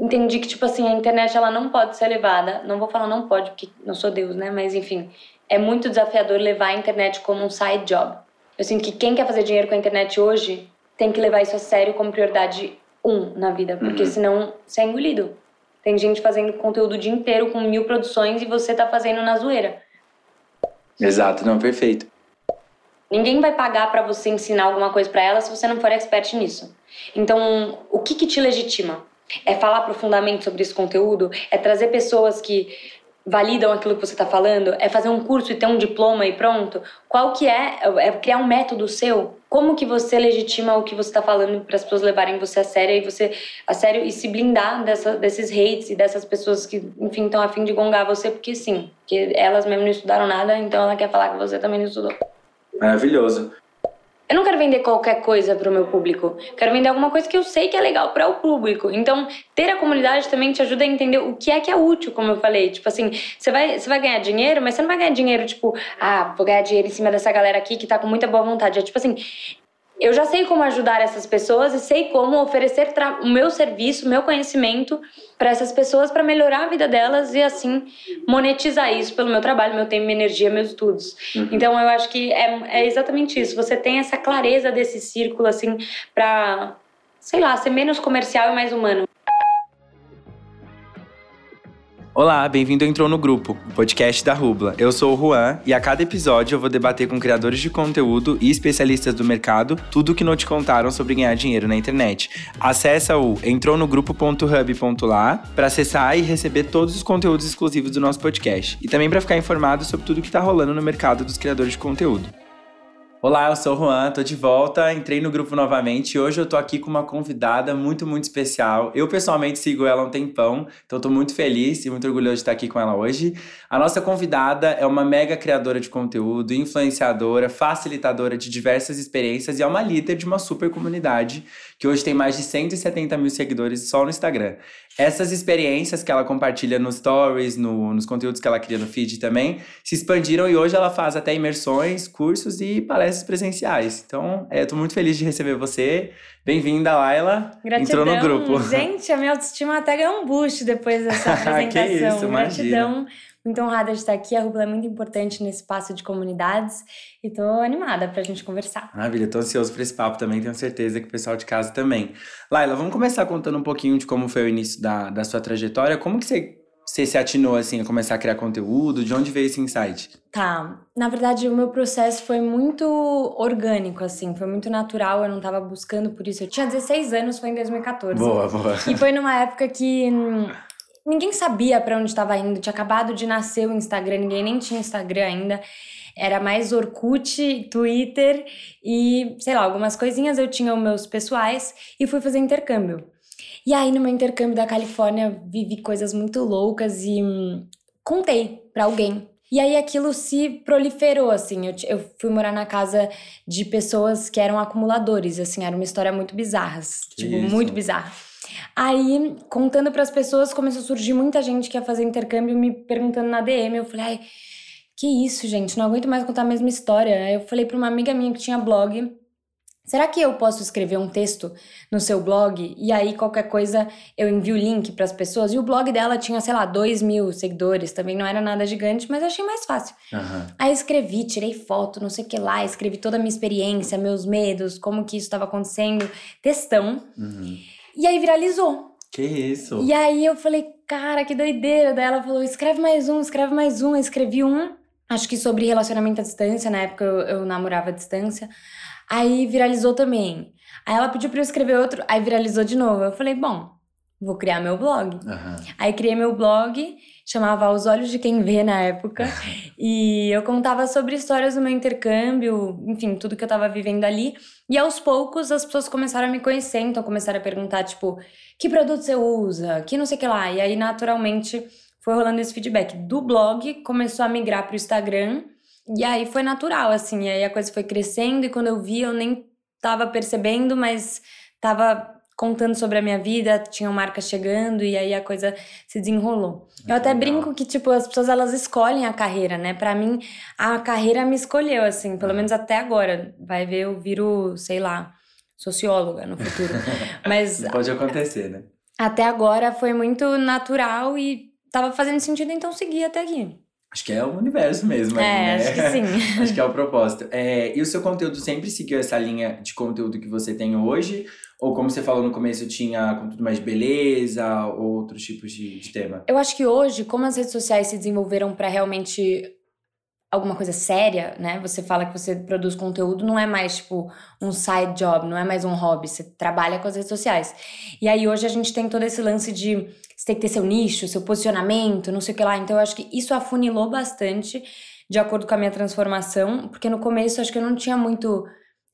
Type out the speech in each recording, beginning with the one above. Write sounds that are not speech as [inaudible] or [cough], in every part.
entendi que, tipo assim, a internet ela não pode ser levada. Não vou falar não pode, porque não sou Deus, né? Mas enfim, é muito desafiador levar a internet como um side job. Eu sinto que quem quer fazer dinheiro com a internet hoje tem que levar isso a sério como prioridade um na vida, porque uhum. senão você é engolido. Tem gente fazendo conteúdo o dia inteiro com mil produções e você tá fazendo na zoeira. Exato, não, perfeito. Ninguém vai pagar para você ensinar alguma coisa para ela se você não for expert nisso. Então, o que, que te legitima? É falar profundamente sobre esse conteúdo? É trazer pessoas que validam aquilo que você está falando? É fazer um curso e ter um diploma e pronto? Qual que é? É criar um método seu? Como que você legitima o que você está falando para as pessoas levarem você a sério e você a sério e se blindar dessa, desses hates e dessas pessoas que, enfim, estão a fim de gongar você porque sim, que elas mesmo não estudaram nada, então ela quer falar que você também não estudou. Maravilhoso. Eu não quero vender qualquer coisa para o meu público. Quero vender alguma coisa que eu sei que é legal para o público. Então, ter a comunidade também te ajuda a entender o que é que é útil, como eu falei. Tipo assim, você vai, você vai ganhar dinheiro, mas você não vai ganhar dinheiro, tipo, ah, vou ganhar dinheiro em cima dessa galera aqui que tá com muita boa vontade. É tipo assim, eu já sei como ajudar essas pessoas e sei como oferecer o meu serviço, o meu conhecimento para essas pessoas para melhorar a vida delas e assim monetizar isso pelo meu trabalho, meu tempo, minha energia, meus estudos. Uhum. Então eu acho que é, é exatamente isso. Você tem essa clareza desse círculo assim para, sei lá, ser menos comercial e mais humano. Olá, bem-vindo ao Entrou no Grupo, o podcast da Rubla. Eu sou o Juan e a cada episódio eu vou debater com criadores de conteúdo e especialistas do mercado tudo o que não te contaram sobre ganhar dinheiro na internet. Acesse o entrouNogrupo.hub.lá para acessar e receber todos os conteúdos exclusivos do nosso podcast e também para ficar informado sobre tudo que está rolando no mercado dos criadores de conteúdo. Olá, eu sou o Juan, tô de volta, entrei no grupo novamente e hoje eu tô aqui com uma convidada muito, muito especial. Eu pessoalmente sigo ela há um tempão, então tô muito feliz e muito orgulhoso de estar aqui com ela hoje. A nossa convidada é uma mega criadora de conteúdo, influenciadora, facilitadora de diversas experiências e é uma líder de uma super comunidade que hoje tem mais de 170 mil seguidores só no Instagram. Essas experiências que ela compartilha nos stories, no, nos conteúdos que ela cria no feed também, se expandiram e hoje ela faz até imersões, cursos e palestras presenciais. Então, é, eu tô muito feliz de receber você. Bem-vinda, Laila. Gratidão. Entrou no grupo. [laughs] Gente, a minha autoestima até ganhou um boost depois dessa [laughs] apresentação. que isso, Gratidão. Imagina. Muito honrada de estar aqui. A Rubla é muito importante nesse espaço de comunidades e tô animada pra gente conversar. Maravilha, tô ansioso por esse papo também, tenho certeza que o pessoal de casa também. Laila, vamos começar contando um pouquinho de como foi o início da, da sua trajetória. Como que você você se atinou assim a começar a criar conteúdo? De onde veio esse insight? Tá. Na verdade, o meu processo foi muito orgânico assim, foi muito natural, eu não tava buscando por isso. Eu tinha 16 anos, foi em 2014. Boa, boa. E foi numa época que hum, ninguém sabia para onde estava indo, tinha acabado de nascer o Instagram, ninguém nem tinha Instagram ainda. Era mais Orkut, Twitter e, sei lá, algumas coisinhas. Eu tinha os meus pessoais e fui fazer intercâmbio. E aí, no meu intercâmbio da Califórnia, vivi coisas muito loucas e hum, contei para alguém. E aí aquilo se proliferou, assim. Eu, eu, fui morar na casa de pessoas que eram acumuladores, assim, era uma história muito bizarra. Tipo, Isso. muito bizarra. Aí, contando para as pessoas, começou a surgir muita gente que ia fazer intercâmbio me perguntando na DM. Eu falei, ai, que isso, gente, não aguento mais contar a mesma história. Aí eu falei para uma amiga minha que tinha blog. Será que eu posso escrever um texto no seu blog e aí qualquer coisa eu envio o link para as pessoas? E o blog dela tinha, sei lá, dois mil seguidores, também não era nada gigante, mas achei mais fácil. Uhum. Aí escrevi, tirei foto, não sei o que lá, escrevi toda a minha experiência, meus medos, como que isso estava acontecendo, textão. Uhum. E aí viralizou. Que isso? E aí eu falei, cara, que doideira. Daí ela falou: escreve mais um, escreve mais um. Eu escrevi um, acho que sobre relacionamento à distância. Na época eu, eu namorava à distância. Aí viralizou também. Aí ela pediu pra eu escrever outro, aí viralizou de novo. Eu falei, bom, vou criar meu blog. Uhum. Aí criei meu blog, chamava Os Olhos de Quem Vê na época. [laughs] e eu contava sobre histórias do meu intercâmbio, enfim, tudo que eu tava vivendo ali. E aos poucos as pessoas começaram a me conhecer, então começaram a perguntar, tipo, que produto você usa? Que não sei o que lá. E aí, naturalmente, foi rolando esse feedback. Do blog, começou a migrar pro Instagram. E aí foi natural, assim. E aí a coisa foi crescendo. E quando eu vi, eu nem tava percebendo, mas tava contando sobre a minha vida, tinham marcas chegando e aí a coisa se desenrolou. eu até legal. brinco que tipo as pessoas elas escolhem a carreira, né? Para mim a carreira me escolheu assim, pelo menos até agora. Vai ver eu viro, sei lá, socióloga no futuro. [laughs] Mas pode acontecer, né? até agora foi muito natural e tava fazendo sentido, então segui até aqui. Acho que é o universo mesmo. É, né? acho que sim. [laughs] acho que é o propósito. É, e o seu conteúdo sempre seguiu essa linha de conteúdo que você tem hoje? Ou como você falou no começo, tinha conteúdo mais de beleza, ou outros tipos de, de tema? Eu acho que hoje, como as redes sociais se desenvolveram para realmente alguma coisa séria, né? Você fala que você produz conteúdo, não é mais tipo um side job, não é mais um hobby, você trabalha com as redes sociais. E aí hoje a gente tem todo esse lance de você tem que ter seu nicho, seu posicionamento, não sei o que lá. Então eu acho que isso afunilou bastante de acordo com a minha transformação, porque no começo acho que eu não tinha muito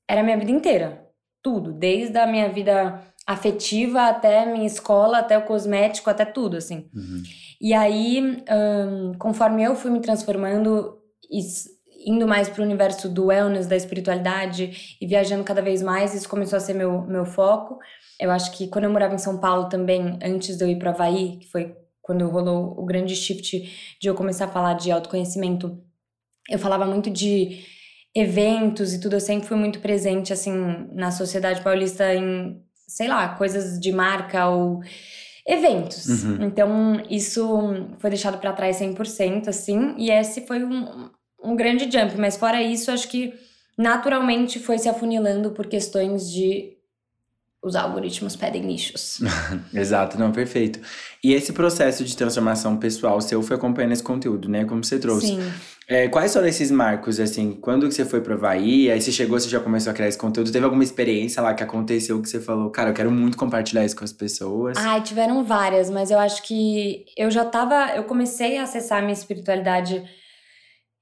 era a minha vida inteira, tudo, desde a minha vida afetiva até minha escola, até o cosmético, até tudo assim. Uhum. E aí, um, conforme eu fui me transformando, indo mais para o universo do wellness, da espiritualidade e viajando cada vez mais, isso começou a ser meu, meu foco. Eu acho que quando eu morava em São Paulo também, antes de eu ir para Havaí, que foi quando rolou o grande shift de eu começar a falar de autoconhecimento, eu falava muito de eventos e tudo, eu sempre fui muito presente, assim, na sociedade paulista em, sei lá, coisas de marca ou eventos. Uhum. Então, isso foi deixado para trás 100%, assim, e esse foi um, um grande jump. Mas fora isso, acho que naturalmente foi se afunilando por questões de os algoritmos pedem nichos. [laughs] Exato, não, perfeito. E esse processo de transformação pessoal seu foi acompanhando esse conteúdo, né? Como você trouxe. Sim. É, quais foram esses marcos, assim? Quando que você foi pro Havaí? Aí você chegou, você já começou a criar esse conteúdo. Teve alguma experiência lá que aconteceu que você falou, cara, eu quero muito compartilhar isso com as pessoas? Ai, tiveram várias, mas eu acho que eu já tava. Eu comecei a acessar a minha espiritualidade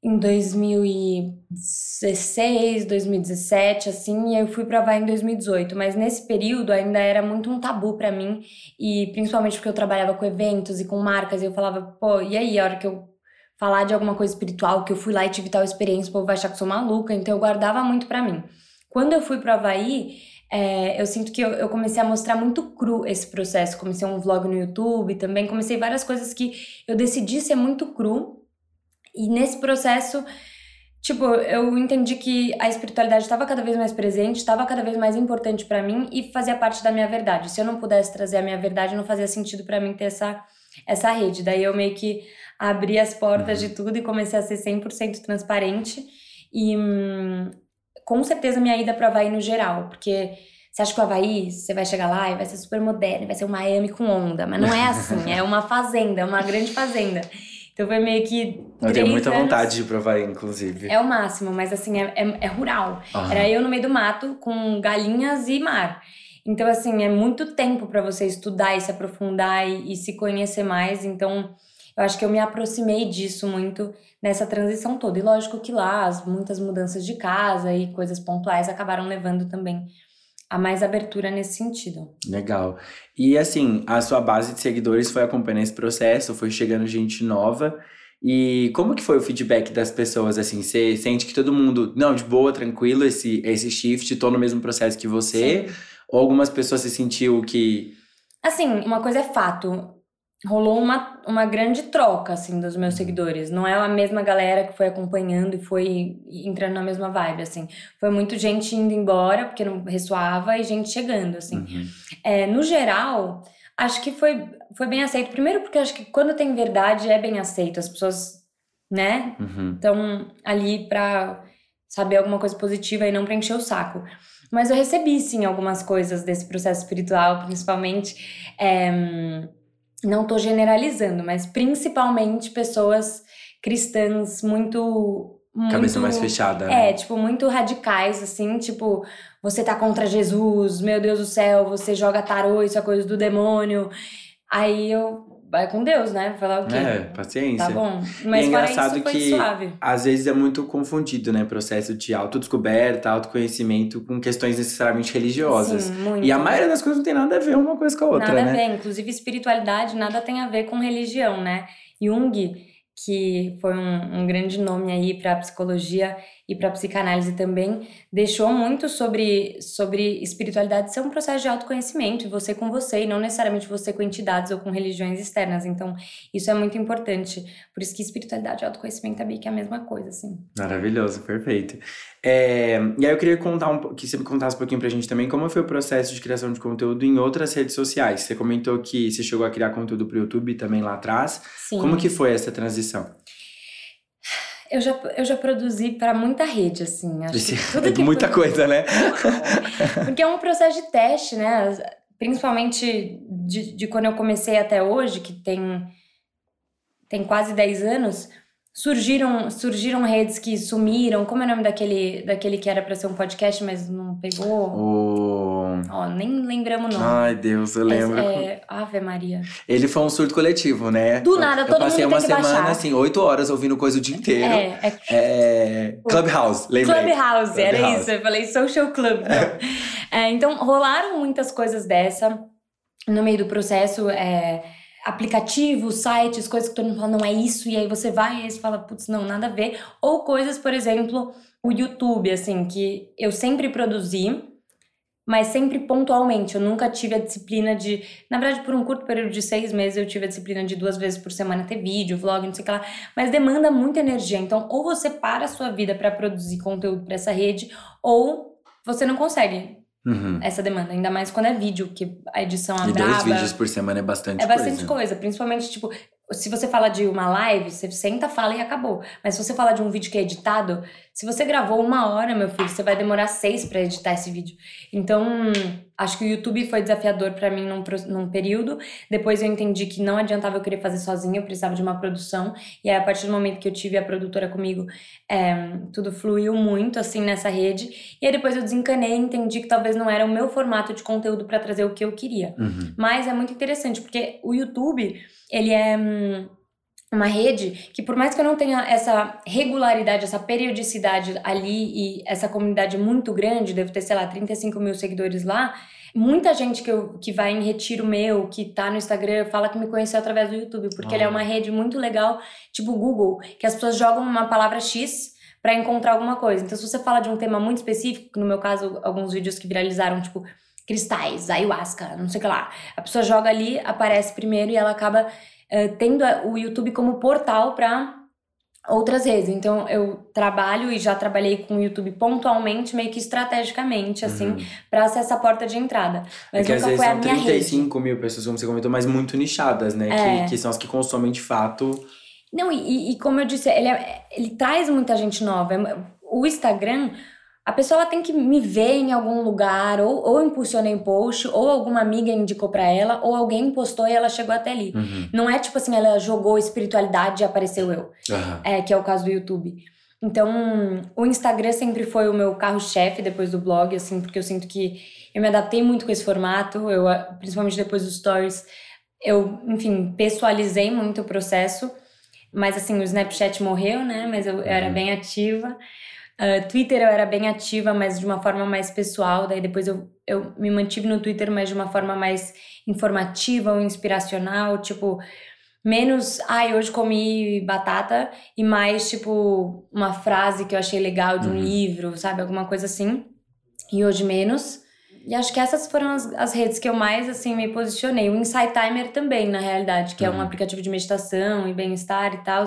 em 2016, 2017, assim, e eu fui pra Havaí em 2018. Mas nesse período ainda era muito um tabu para mim, e principalmente porque eu trabalhava com eventos e com marcas, e eu falava, pô, e aí, a hora que eu falar de alguma coisa espiritual, que eu fui lá e tive tal experiência, o povo vai achar que sou maluca, então eu guardava muito para mim. Quando eu fui pro Havaí, é, eu sinto que eu, eu, comecei a mostrar muito cru esse processo. Comecei um vlog no YouTube também, comecei várias coisas que eu decidi ser muito cru. E nesse processo, tipo, eu entendi que a espiritualidade estava cada vez mais presente, estava cada vez mais importante para mim e fazia parte da minha verdade. Se eu não pudesse trazer a minha verdade, não fazia sentido para mim ter essa, essa rede. Daí eu meio que abri as portas uhum. de tudo e comecei a ser 100% transparente. E hum, com certeza minha ida para Havaí no geral, porque você acha que o Havaí, você vai chegar lá e vai ser super moderno, vai ser um Miami com onda, mas não é assim, [laughs] é uma fazenda, é uma grande fazenda. Então foi meio que. Eu tenho muita anos. vontade de provar, inclusive. É o máximo, mas assim, é, é, é rural. Uhum. Era eu no meio do mato com galinhas e mar. Então, assim, é muito tempo para você estudar e se aprofundar e, e se conhecer mais. Então, eu acho que eu me aproximei disso muito nessa transição toda. E lógico que lá as muitas mudanças de casa e coisas pontuais acabaram levando também a mais abertura nesse sentido. Legal. E assim, a sua base de seguidores foi acompanhando esse processo, foi chegando gente nova. E como que foi o feedback das pessoas, assim? Você sente que todo mundo, não, de boa, tranquilo, esse, esse shift, tô no mesmo processo que você? Sim. Ou algumas pessoas se sentiu que... Assim, uma coisa é fato rolou uma, uma grande troca, assim, dos meus seguidores. Não é a mesma galera que foi acompanhando e foi entrando na mesma vibe, assim. Foi muito gente indo embora, porque não ressoava, e gente chegando, assim. Uhum. É, no geral, acho que foi, foi bem aceito. Primeiro porque acho que quando tem verdade, é bem aceito. As pessoas, né, estão uhum. ali pra saber alguma coisa positiva e não pra encher o saco. Mas eu recebi, sim, algumas coisas desse processo espiritual, principalmente... É, não estou generalizando, mas principalmente pessoas cristãs muito. muito Cabeça mais fechada. É, né? tipo, muito radicais, assim, tipo, você tá contra Jesus, meu Deus do céu, você joga tarô, isso é coisa do demônio. Aí eu vai com Deus, né? Falar o quê? É, paciência. Tá bom. Mas e é engraçado isso, que às vezes é muito confundido, né? Processo de autodescoberta, autoconhecimento com questões necessariamente religiosas. Sim, muito. E a maioria das coisas não tem nada a ver uma coisa com a outra, nada né? Nada a ver. Inclusive, espiritualidade nada tem a ver com religião, né? Jung, que foi um, um grande nome aí para a psicologia, e para psicanálise também, deixou muito sobre, sobre espiritualidade ser um processo de autoconhecimento, e você com você, e não necessariamente você com entidades ou com religiões externas. Então, isso é muito importante. Por isso que espiritualidade e autoconhecimento é meio que a mesma coisa, assim. Maravilhoso, perfeito. É, e aí eu queria contar um, que você me contasse um pouquinho pra gente também como foi o processo de criação de conteúdo em outras redes sociais. Você comentou que você chegou a criar conteúdo pro YouTube também lá atrás. Sim. Como que foi essa transição? Eu já, eu já produzi para muita rede, assim. Acho Esse- que tudo [laughs] é que muita foi- coisa, né? [laughs] Porque é um processo de teste, né? Principalmente de, de quando eu comecei até hoje, que tem, tem quase 10 anos, surgiram, surgiram redes que sumiram. Como é o nome daquele, daquele que era para ser um podcast, mas não pegou? O... Ó, nem lembramos o nome. Ai, Deus, eu lembro. É, é, Ave Maria. Ele foi um surto coletivo, né? Do nada, eu todo passei mundo uma tem que semana, baixar. assim, oito horas ouvindo coisa o dia inteiro. É, é É, Clubhouse, lembrei. Clubhouse, era Clubhouse. isso. Eu falei social club. [laughs] É, então, rolaram muitas coisas dessa no meio do processo. É, aplicativos, sites, coisas que todo mundo fala, não é isso. E aí você vai e aí você fala, putz, não, nada a ver. Ou coisas, por exemplo, o YouTube, assim, que eu sempre produzi. Mas sempre pontualmente, eu nunca tive a disciplina de. Na verdade, por um curto período de seis meses, eu tive a disciplina de duas vezes por semana ter vídeo, vlog, não sei o que lá. Mas demanda muita energia. Então, ou você para a sua vida para produzir conteúdo para essa rede, ou você não consegue Uhum. essa demanda. Ainda mais quando é vídeo, que a edição é E dois vídeos por semana é bastante É bastante coisa. coisa. Principalmente, tipo, se você fala de uma live, você senta, fala e acabou. Mas se você fala de um vídeo que é editado, se você gravou uma hora, meu filho, você vai demorar seis pra editar esse vídeo. Então, acho que o YouTube foi desafiador pra mim num, num período. Depois eu entendi que não adiantava eu querer fazer sozinha, eu precisava de uma produção. E aí, a partir do momento que eu tive a produtora comigo, é, tudo fluiu muito, assim, nessa rede. E aí, depois eu desencanei e entendi que talvez não era o meu formato de conteúdo pra trazer o que eu queria. Uhum. Mas é muito interessante, porque o YouTube, ele é hum, uma rede que por mais que eu não tenha essa regularidade, essa periodicidade ali e essa comunidade muito grande, devo ter, sei lá, 35 mil seguidores lá, muita gente que, eu, que vai em retiro meu, que tá no Instagram, fala que me conheceu através do YouTube, porque ele é Ah. uma rede muito legal, tipo o Google, que as pessoas jogam uma palavra X pra encontrar alguma coisa. Então, se você fala de um tema muito específico, no meu caso, alguns vídeos que viralizaram, tipo, cristais, ayahuasca, não sei o que lá. A pessoa joga ali, aparece primeiro e ela acaba tendo a- o YouTube como portal para outras redes. Então eu trabalho e já trabalhei com o YouTube pontualmente, meio que estrategicamente, assim, Uhum. pra ser essa porta de entrada. É Mas às nunca vezes foi a são minha rede. 35 mil pessoas, como você comentou, mas muito nichadas, né? É. Que, que são as que consomem de fato. Não, e- e, e como eu disse, ele, é- ele traz muita gente nova. É O Instagram, a pessoa tem que me ver em algum lugar, ou, ou eu impulsionei um post, ou alguma amiga indicou pra ela, ou alguém postou e ela chegou até ali. Uhum. Não é tipo assim, ela jogou espiritualidade e apareceu eu. Aham. É, que é o caso do YouTube. Então, o Instagram sempre foi o meu carro-chefe depois do blog, assim, porque eu sinto que eu me adaptei muito com esse formato, eu, ah, principalmente depois dos stories, eu, enfim, pessoalizei muito o processo, mas assim, o Snapchat morreu, né, mas eu, eu era Uhum. bem ativa. Ah, Twitter eu era bem ativa, mas de uma forma mais pessoal, daí depois eu, eu me mantive no Twitter, mas de uma forma mais informativa ou inspiracional, tipo, menos, ai, hoje comi batata, e mais, tipo, uma frase que eu achei legal de um Uhum. livro, sabe? Alguma coisa assim. E hoje menos. E acho que essas foram as, as redes que eu mais, assim, me posicionei. O Insight Timer também, na realidade, que é um Uhum. aplicativo de meditação e bem-estar e tal,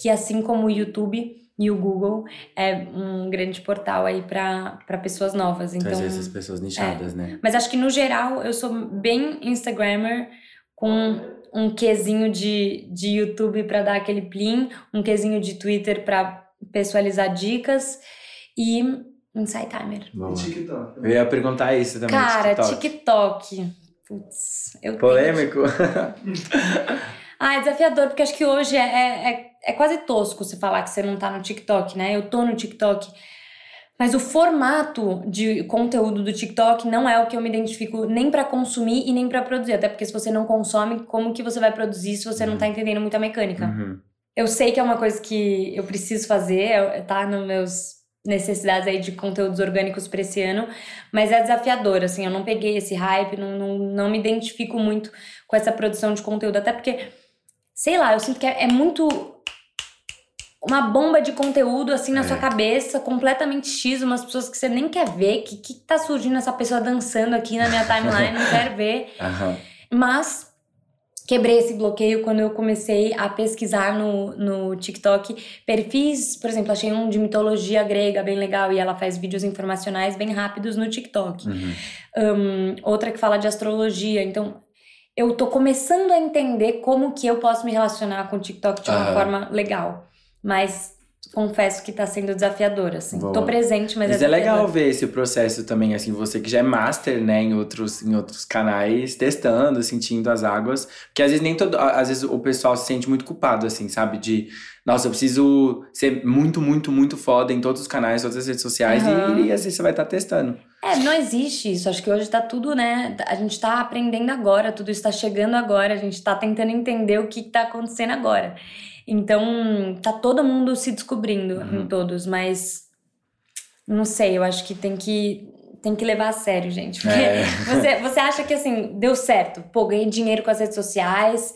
que assim como o YouTube e o Google, é um grande portal aí para pessoas novas. Então, Trazer essas pessoas nichadas, né? mas acho que no geral eu sou bem Instagrammer com um quesinho de, de YouTube pra dar aquele plim, um quesinho de Twitter pra pessoalizar dicas e Insight Timer. Boa. E TikTok. Eu ia perguntar isso também. Cara, TikTok. TikTok. Putz, eu tenho- Polêmico? [laughs] Ah, é desafiador, porque acho que hoje é, é, é, quase tosco você falar que você não tá no TikTok, né? Eu tô no TikTok. Mas o formato de conteúdo do TikTok não é o que eu me identifico nem pra consumir e nem pra produzir. Até porque se você não consome, como que você vai produzir se você não tá entendendo muito a mecânica? Uhum. Eu sei que é uma coisa que eu preciso fazer, é- tá nos meus necessidades aí de conteúdos orgânicos pra esse ano, mas é desafiador, assim, eu não peguei esse hype, não, não, não me identifico muito com essa produção de conteúdo, até porque, sei lá, eu sinto que é, é muito uma bomba de conteúdo assim na é. sua cabeça, completamente X, umas pessoas que você nem quer ver. Que que tá surgindo essa pessoa dançando aqui na minha timeline? não quero ver. [laughs] Uhum. Mas quebrei esse bloqueio quando eu comecei a pesquisar no, no TikTok perfis, por exemplo, achei um de mitologia grega bem legal e ela faz vídeos informacionais bem rápidos no TikTok. Uhum. Um, outra que fala de astrologia. Então, eu tô começando a entender como que eu posso me relacionar com o TikTok de uma uhum. forma legal. Mas confesso que tá sendo desafiador, assim. Boa. Tô presente, mas, mas é, é legal ver esse processo também, assim, você que já é master, né, em outros, em outros canais, testando, sentindo as águas. Porque às vezes nem todo. Às vezes o pessoal se sente muito culpado, assim, sabe? De. Nossa, eu preciso ser muito, muito, muito foda em todos os canais, todas as redes sociais, uhum. e, e, às vezes você vai estar tá testando. É, não existe isso. Acho que hoje tá tudo, né? A gente tá aprendendo agora, tudo está chegando agora, a gente tá tentando entender o que, que tá acontecendo agora. Então, tá todo mundo se descobrindo uhum. em todos, mas não sei, eu acho que tem que tem que levar a sério, gente. Porque é. [laughs] você, você acha que assim, deu certo. Pô, ganhei dinheiro com as redes sociais,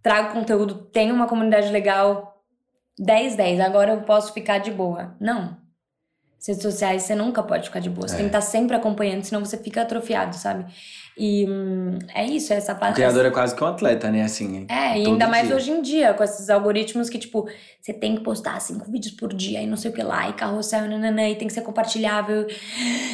trago conteúdo, tenho uma comunidade legal. 10, 10, agora eu posso ficar de boa. Não redes sociais, você nunca pode ficar de boa. Você é. tem que estar sempre acompanhando, senão você fica atrofiado, sabe? E hum, é isso, é essa parte. O criador é quase que um atleta, né? Assim. É, e ainda mais hoje em dia, com esses algoritmos que, tipo, você tem que postar cinco vídeos por dia e não sei o que lá, e carrossel, nananã, e tem que ser compartilhável.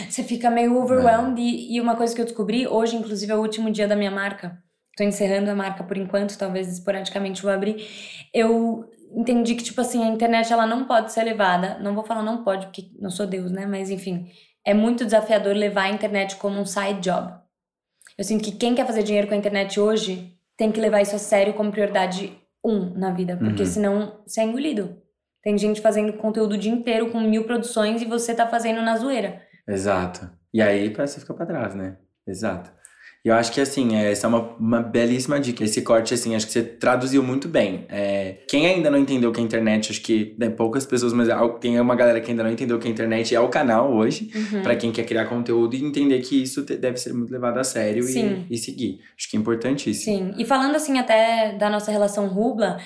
Você fica meio overwhelmed. É. E, e uma coisa que eu descobri, hoje, inclusive, é o último dia da minha marca. Tô encerrando a marca por enquanto, talvez esporadicamente vou abrir. Eu entendi que, tipo assim, a internet ela não pode ser levada. Não vou falar não pode, porque não sou Deus, né? Mas enfim, é muito desafiador levar a internet como um side job. Eu sinto que quem quer fazer dinheiro com a internet hoje tem que levar isso a sério como prioridade um na vida, porque uhum. senão você é engolido. Tem gente fazendo conteúdo o dia inteiro com mil produções e você tá fazendo na zoeira. Exato. E aí você fica pra trás, né? Exato. E eu acho que, assim, é, essa é uma, uma belíssima dica. Esse corte, assim, acho que você traduziu muito bem. É, quem ainda não entendeu o que é internet, acho que né, poucas pessoas, mas tem uma galera que ainda não entendeu o que é internet, é o canal hoje, uhum. para quem quer criar conteúdo e entender que isso deve ser muito levado a sério e, e, seguir. Acho que é importantíssimo. Sim, e falando, assim, até da nossa relação Rubla,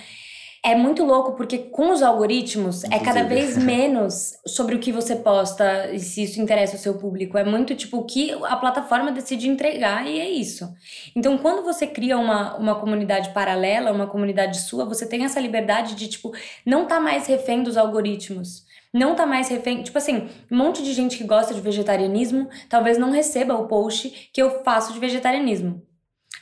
é muito louco porque com os algoritmos Inclusive. é cada vez menos sobre o que você posta e se isso interessa o seu público. É muito tipo o que a plataforma decide entregar e é isso. Então, quando você cria uma, uma comunidade paralela, uma comunidade sua, você tem essa liberdade de, tipo, não tá mais refém dos algoritmos não tá mais refém. Tipo assim, um monte de gente que gosta de vegetarianismo talvez não receba o post que eu faço de vegetarianismo.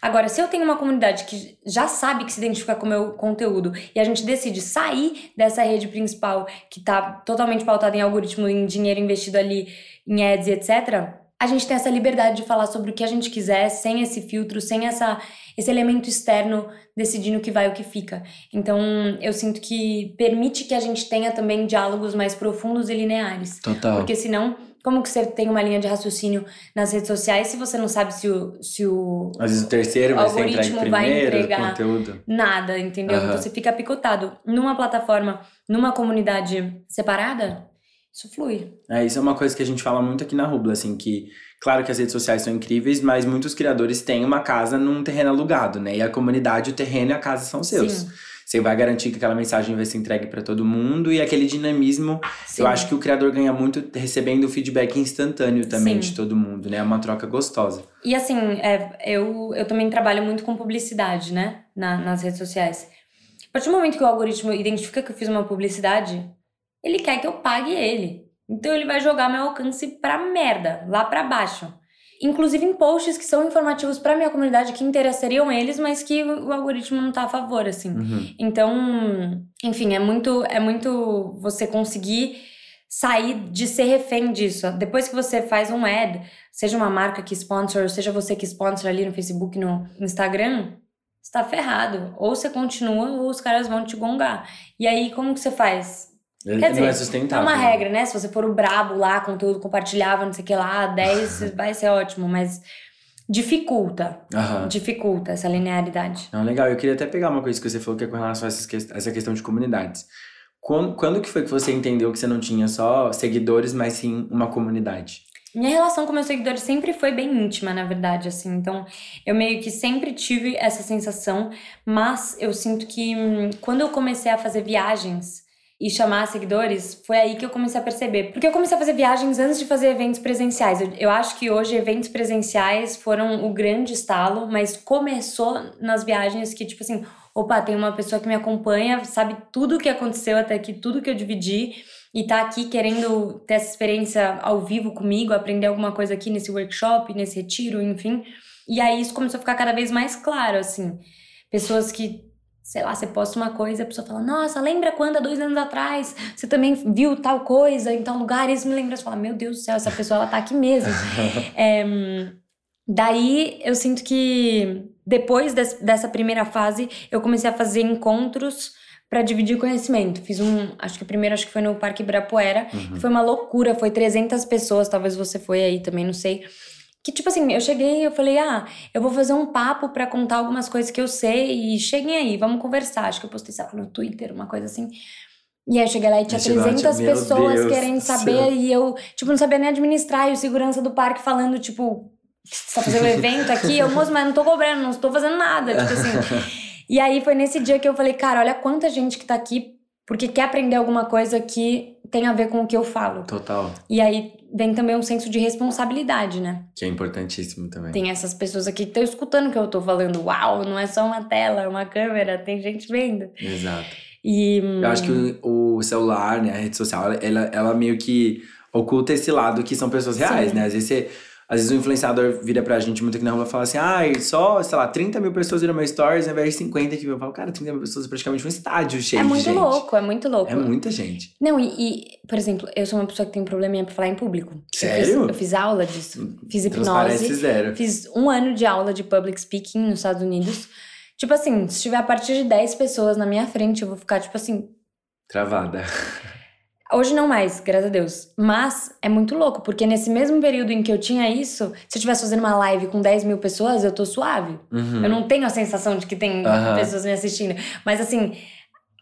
Agora, se eu tenho uma comunidade que já sabe que se identifica com o meu conteúdo e a gente decide sair dessa rede principal que está totalmente pautada em algoritmo, em dinheiro investido ali em ads, etc., a gente tem essa liberdade de falar sobre o que a gente quiser, sem esse filtro, sem essa, esse elemento externo decidindo o que vai e o que fica. Então, eu sinto que permite que a gente tenha também diálogos mais profundos e lineares. Total. Porque senão como que você tem uma linha de raciocínio nas redes sociais se você não sabe se o, se o Às vezes o terceiro vai em primeiro, vai entregar conteúdo. nada, entendeu? Uhum. Então você fica picotado. Numa plataforma, numa comunidade separada, isso flui. É, isso é uma coisa que a gente fala muito aqui na Rubla, assim, que claro que as redes sociais são incríveis, mas muitos criadores têm uma casa num terreno alugado, né? E a comunidade, o terreno e a casa são seus. Sim. Você vai garantir que aquela mensagem vai ser entregue para todo mundo e aquele dinamismo. Sim. Eu acho que o criador ganha muito recebendo o feedback instantâneo também Sim. de todo mundo, né? É uma troca gostosa. E assim, é, eu, eu também trabalho muito com publicidade, né? Na, nas redes sociais. A partir do momento que o algoritmo identifica que eu fiz uma publicidade, ele quer que eu pague ele. Então ele vai jogar meu alcance pra merda, lá pra baixo inclusive em posts que são informativos para minha comunidade que interessariam eles, mas que o algoritmo não tá a favor, assim. Uhum. Então, enfim, é muito é muito você conseguir sair de ser refém disso. Depois que você faz um ad, seja uma marca que sponsor, seja você que sponsor ali no Facebook, no Instagram, está ferrado. Ou você continua ou os caras vão te gongar. E aí como que você faz? Quer não dizer, é sustentável. É uma regra, né? Se você for o brabo lá, conteúdo compartilhável, não sei o que lá, 10 [laughs] vai ser ótimo, mas dificulta. Uhum. Dificulta essa linearidade. Não, legal. Eu queria até pegar uma coisa que você falou que é com relação a essa questão de comunidades. Quando, quando que foi que você entendeu que você não tinha só seguidores, mas sim uma comunidade? Minha relação com meus seguidores sempre foi bem íntima, na verdade, assim. Então, eu meio que sempre tive essa sensação, mas eu sinto que hum, quando eu comecei a fazer viagens, e chamar seguidores, foi aí que eu comecei a perceber. Porque eu comecei a fazer viagens antes de fazer eventos presenciais. Eu, eu, acho que hoje eventos presenciais foram o grande estalo, mas começou nas viagens que, tipo assim, opa, tem uma pessoa que me acompanha, sabe tudo o que aconteceu até aqui, tudo que eu dividi, e tá aqui querendo ter essa experiência ao vivo comigo, aprender alguma coisa aqui nesse workshop, nesse retiro, enfim. E aí isso começou a ficar cada vez mais claro, assim. Pessoas que sei lá, você posta uma coisa e a pessoa fala, nossa, lembra quando há dois anos atrás você também viu tal coisa em tal lugar? E isso me lembra, você fala, meu Deus do céu, essa pessoa ela tá aqui mesmo. [laughs] é, daí eu sinto que depois des, dessa primeira fase eu comecei a fazer encontros para dividir conhecimento. Fiz um, acho que o primeiro acho que foi no Parque Ibirapuera, uhum. foi uma loucura, foi 300 pessoas, talvez você foi aí também, não sei. Que, tipo assim, eu cheguei e eu falei, ah, eu vou fazer um papo para contar algumas coisas que eu sei e cheguem aí, vamos conversar. Acho que eu postei, sabe, no Twitter, uma coisa assim. E aí eu cheguei lá e tinha 300 pessoas Deus querendo saber céu. e eu, tipo, não sabia nem administrar. E o segurança do parque falando, tipo, você tá fazendo um evento aqui? Eu, moço, mas não tô cobrando, não estou fazendo nada. Tipo assim. e aí foi nesse dia que eu falei, cara, olha quanta gente que tá aqui porque quer aprender alguma coisa que tem a ver com o que eu falo. Total. E aí vem também um senso de responsabilidade, né? Que é importantíssimo também. Tem essas pessoas aqui que estão escutando o que eu tô falando. Uau, não é só uma tela, é uma câmera, tem gente vendo. Exato. E, eu acho que o, o celular, né, a rede social, ela, ela meio que oculta esse lado que são pessoas reais, Sim. né? Às vezes você às vezes o influenciador vira pra gente muito aqui na rua e fala assim: ah, só, sei lá, 30 mil pessoas viram meu stories ao invés de 50 que eu falo, cara, 30 mil pessoas é praticamente um estádio cheio é de gente. É muito louco, é muito louco. É muita gente. Não, e, e, por exemplo, eu sou uma pessoa que tem um probleminha pra falar em público. Sério? Eu fiz, eu fiz aula disso. Fiz hipnose. Zero. Fiz um ano de aula de public speaking nos Estados Unidos. Tipo assim, se tiver a partir de 10 pessoas na minha frente, eu vou ficar, tipo assim. Travada. Hoje não mais, graças a Deus. Mas é muito louco, porque nesse mesmo período em que eu tinha isso, se eu estivesse fazendo uma live com 10 mil pessoas, eu tô suave. Uhum. Eu não tenho a sensação de que tem uhum. pessoas me assistindo. Mas assim,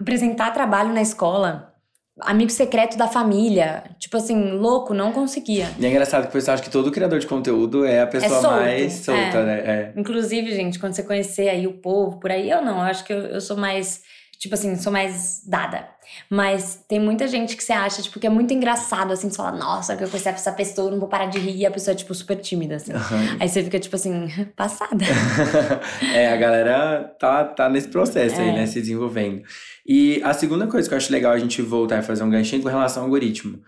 apresentar trabalho na escola, amigo secreto da família. Tipo assim, louco, não conseguia. E é engraçado que o pessoal acha que todo criador de conteúdo é a pessoa é solto, mais solta, é. né? É. Inclusive, gente, quando você conhecer aí o povo por aí, eu não, eu acho que eu, eu sou mais Tipo assim, sou mais dada. Mas tem muita gente que você acha, tipo, que é muito engraçado, assim, você fala, nossa, que eu conheci essa pessoa, não vou parar de rir, e a pessoa é, tipo, super tímida, assim. Uhum. Aí você fica, tipo assim, [laughs] passada. [laughs] é, a galera tá, tá nesse processo é. aí, né, se desenvolvendo. E a segunda coisa que eu acho legal a gente voltar e fazer um ganchinho com relação ao algoritmo.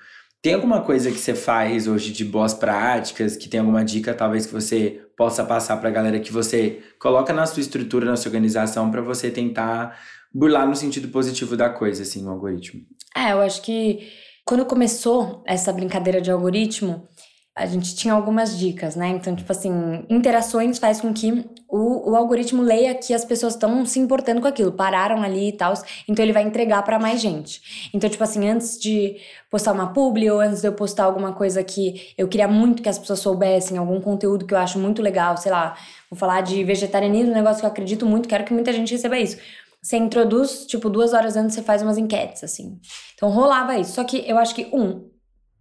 Tem alguma coisa que você faz hoje de boas práticas, que tem alguma dica talvez que você possa passar para a galera que você coloca na sua estrutura, na sua organização para você tentar burlar no sentido positivo da coisa, assim, o algoritmo. É, eu acho que quando começou essa brincadeira de algoritmo, a gente tinha algumas dicas, né? Então, tipo assim, interações faz com que o, o algoritmo leia que as pessoas estão se importando com aquilo, pararam ali e tal, então ele vai entregar para mais gente. Então, tipo assim, antes de postar uma publi ou antes de eu postar alguma coisa que eu queria muito que as pessoas soubessem, algum conteúdo que eu acho muito legal, sei lá, vou falar de vegetarianismo, um negócio que eu acredito muito, quero que muita gente receba isso. Você introduz, tipo, duas horas antes você faz umas enquetes, assim. Então rolava isso. Só que eu acho que, um,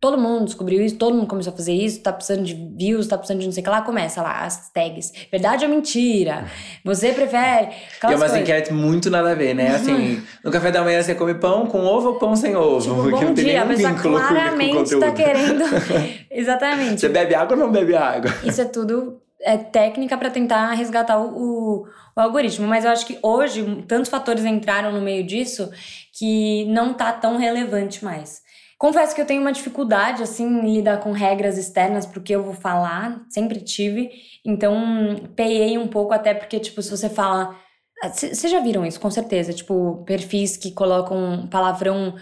todo mundo descobriu isso, todo mundo começou a fazer isso, tá precisando de views, tá precisando de não sei o que lá, começa lá as tags. Verdade ou mentira? Você prefere? E é umas enquetes muito nada a ver, né? Assim, no café da manhã você come pão com ovo ou pão sem ovo? Tipo, [laughs] bom não tem dia, a pessoa claramente tá querendo. [laughs] Exatamente. Você bebe água ou não bebe água? Isso é tudo é, técnica para tentar resgatar o, o, o, algoritmo. Mas eu acho que hoje tantos fatores entraram no meio disso que não tá tão relevante mais. Confesso que eu tenho uma dificuldade, assim, em lidar com regras externas porque eu vou falar, sempre tive. Então, peiei um pouco, até porque, tipo, se você fala. Vocês já viram isso, com certeza. Tipo, perfis que colocam palavrão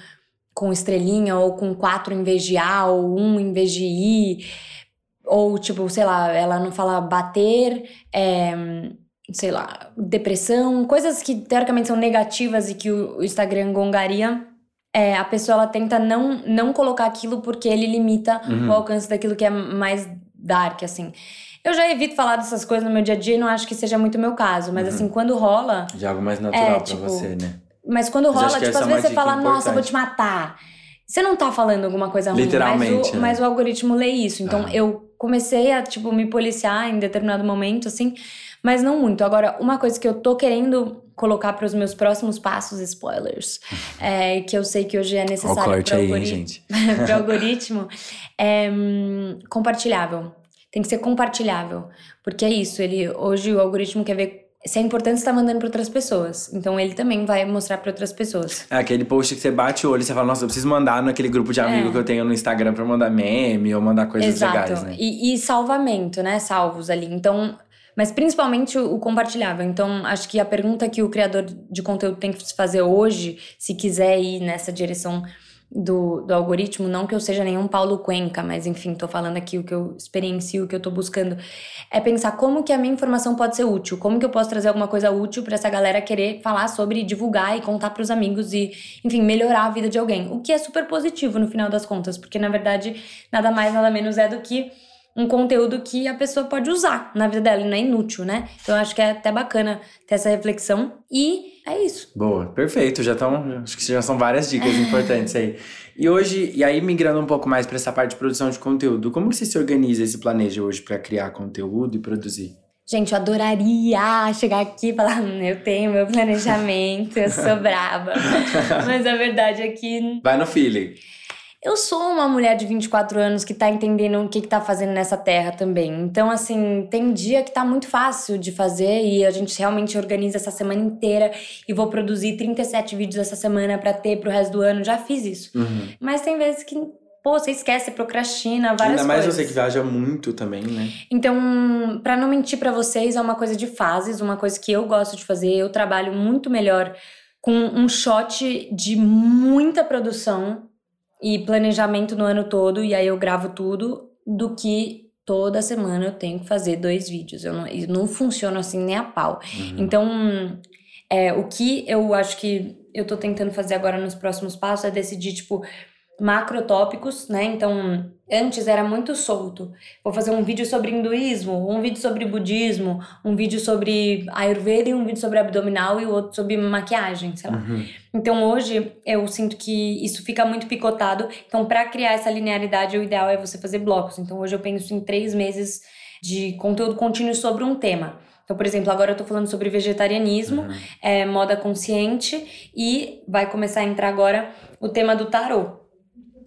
com estrelinha ou com quatro em vez de A ou um em vez de I ou, tipo, sei lá, ela não fala bater, é, sei lá, depressão, coisas que teoricamente são negativas e que o Instagram gongaria. É, a pessoa ela tenta não, não colocar aquilo porque ele limita uhum. o alcance daquilo que é mais dark, assim. Eu já evito falar dessas coisas no meu dia a dia e não acho que seja muito o meu caso, mas uhum. assim, quando rola. De algo mais natural é, pra tipo, você, né? Mas quando rola, tipo, às é vezes você fala, importante. nossa, vou te matar. Você não tá falando alguma coisa ruim, Literalmente, mas o, né? mas o algoritmo lê isso. Então ah. eu comecei a, tipo, me policiar em determinado momento, assim, mas não muito. Agora, uma coisa que eu tô querendo colocar para os meus próximos passos spoilers, [laughs] é, que eu sei que hoje é necessário para o algori algoritmo, é hum, compartilhável. Tem que ser compartilhável, porque é isso. Ele hoje o algoritmo quer ver se é importante, você tá mandando para outras pessoas. Então ele também vai mostrar para outras pessoas. É aquele post que você bate o olho e você fala, nossa, eu preciso mandar naquele grupo de amigos é. que eu tenho no Instagram para mandar meme ou mandar coisas Exato. legais, né? E, e salvamento, né? Salvos ali. Então, mas principalmente o, o compartilhável. Então, acho que a pergunta que o criador de conteúdo tem que se fazer hoje, se quiser ir nessa direção do, do algoritmo, não que eu seja nenhum Paulo Cuenca, mas enfim, tô falando aqui o que eu experiencio, o que eu tô buscando, é pensar como que a minha informação pode ser útil, como que eu posso trazer alguma coisa útil para essa galera querer falar sobre, divulgar e contar para os amigos e, enfim, melhorar a vida de alguém. O que é super positivo no final das contas, porque na verdade nada mais nada menos é do que um conteúdo que a pessoa pode usar na vida dela, não é inútil, né? Então eu acho que é até bacana ter essa reflexão e é isso. Boa, perfeito. Já estão, acho que já são várias dicas [laughs] importantes aí. E hoje, e aí migrando um pouco mais para essa parte de produção de conteúdo, como que você se organiza e se planeja hoje para criar conteúdo e produzir? Gente, eu adoraria chegar aqui e falar: hum, eu tenho meu [laughs] planejamento, eu sou brava. [laughs] Mas a verdade é que. Vai no feeling. Eu sou uma mulher de 24 anos que tá entendendo o que, que tá fazendo nessa terra também. Então, assim, tem dia que tá muito fácil de fazer e a gente realmente organiza essa semana inteira e vou produzir 37 vídeos essa semana para ter pro resto do ano. Já fiz isso. Uhum. Mas tem vezes que pô, você esquece, procrastina, várias Ainda mais coisas. você que viaja muito também, né? Então, para não mentir para vocês, é uma coisa de fases, uma coisa que eu gosto de fazer. Eu trabalho muito melhor com um shot de muita produção e planejamento no ano todo, e aí eu gravo tudo, do que toda semana eu tenho que fazer dois vídeos. Eu não, eu não funciono assim nem a pau. Uhum. Então, é, o que eu acho que eu tô tentando fazer agora nos próximos passos é decidir, tipo, macrotópicos, né? Então, antes era muito solto. Vou fazer um vídeo sobre hinduísmo, um vídeo sobre budismo, um vídeo sobre ayurveda e um vídeo sobre abdominal e outro sobre maquiagem, sei lá. Uhum. Então, hoje eu sinto que isso fica muito picotado. Então, para criar essa linearidade, o ideal é você fazer blocos. Então, hoje eu penso em três meses de conteúdo contínuo sobre um tema. Então, por exemplo, agora eu tô falando sobre vegetarianismo, uhum. é, moda consciente e vai começar a entrar agora o tema do tarô.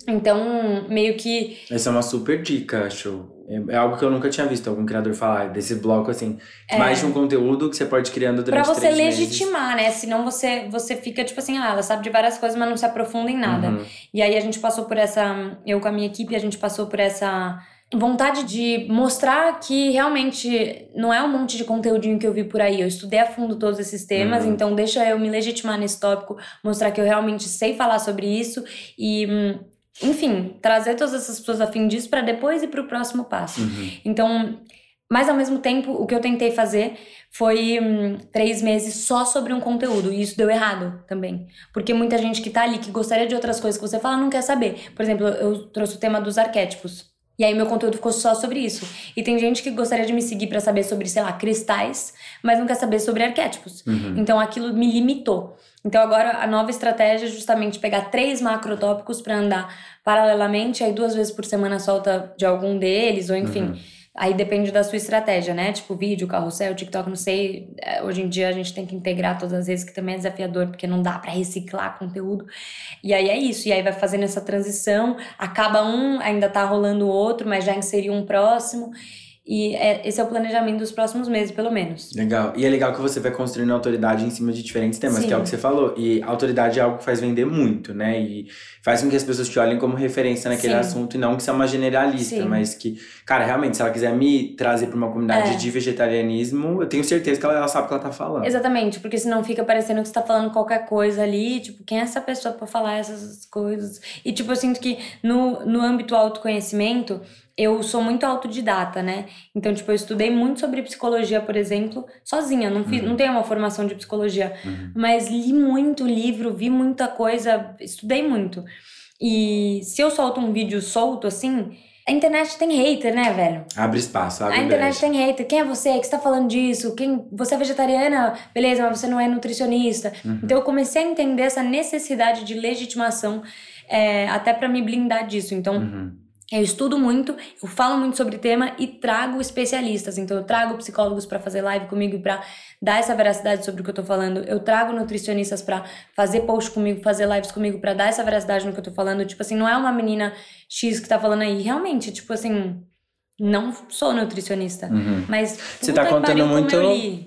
Então, meio que. Essa é uma super dica, acho. É, é algo que eu nunca tinha visto algum criador falar, desse bloco, assim. É. Mais de um conteúdo que você pode ir criando durante Pra você legitimar, meses. né? Senão você, você fica, tipo assim, ah, ela sabe de várias coisas, mas não se aprofunda em nada. Uhum. E aí a gente passou por essa. Eu com a minha equipe, a gente passou por essa vontade de mostrar que realmente não é um monte de conteúdinho que eu vi por aí. Eu estudei a fundo todos esses temas, uhum. então deixa eu me legitimar nesse tópico, mostrar que eu realmente sei falar sobre isso e hum, enfim, trazer todas essas pessoas a fim disso para depois ir para o próximo passo. Uhum. Então, mas ao mesmo tempo, o que eu tentei fazer foi hum, três meses só sobre um conteúdo. E isso deu errado também. Porque muita gente que tá ali, que gostaria de outras coisas que você fala, não quer saber. Por exemplo, eu trouxe o tema dos arquétipos. E aí meu conteúdo ficou só sobre isso. E tem gente que gostaria de me seguir para saber sobre, sei lá, cristais, mas não quer saber sobre arquétipos. Uhum. Então aquilo me limitou. Então agora a nova estratégia é justamente pegar três macrotópicos para andar paralelamente, aí duas vezes por semana solta de algum deles, ou enfim. Uhum. Aí depende da sua estratégia, né? Tipo, vídeo, carrossel, TikTok, não sei. É, hoje em dia a gente tem que integrar todas as vezes, que também é desafiador, porque não dá para reciclar conteúdo. E aí é isso. E aí vai fazendo essa transição, acaba um, ainda tá rolando o outro, mas já inseriu um próximo. E é, esse é o planejamento dos próximos meses, pelo menos. Legal. E é legal que você vai construindo autoridade em cima de diferentes temas, Sim. que é o que você falou. E autoridade é algo que faz vender muito, né? E faz com que as pessoas te olhem como referência naquele Sim. assunto e não que você é uma generalista, Sim. mas que, cara, realmente, se ela quiser me trazer para uma comunidade é. de vegetarianismo, eu tenho certeza que ela, ela, sabe o que ela tá falando. Exatamente, porque senão fica parecendo que você tá falando qualquer coisa ali, tipo, quem é essa pessoa para falar essas coisas? E, tipo, eu sinto que no, no âmbito autoconhecimento, eu sou muito autodidata, né? Então, tipo, eu estudei muito sobre psicologia, por exemplo, sozinha. Não, fiz, uhum. não tenho uma formação de psicologia, uhum. mas li muito livro, vi muita coisa, estudei muito. E se eu solto um vídeo solto assim, a internet tem hater, né, velho? Abre espaço, abre A internet tem hater. Quem é você? Que está falando disso? Quem você é vegetariana? Beleza, mas você não é nutricionista. Uhum. Então eu comecei a entender essa necessidade de legitimação é, até para me blindar disso. Então, uhum Eu estudo muito, eu falo muito sobre tema e trago especialistas. Então, eu trago psicólogos para fazer live comigo e para dar essa veracidade sobre o que eu tô falando. Eu trago nutricionistas para fazer post comigo, fazer lives comigo para dar essa veracidade no que eu tô falando. Tipo assim, não é uma menina X que tá falando aí. Realmente, tipo assim, não sou nutricionista, uhum. mas você tá contando muito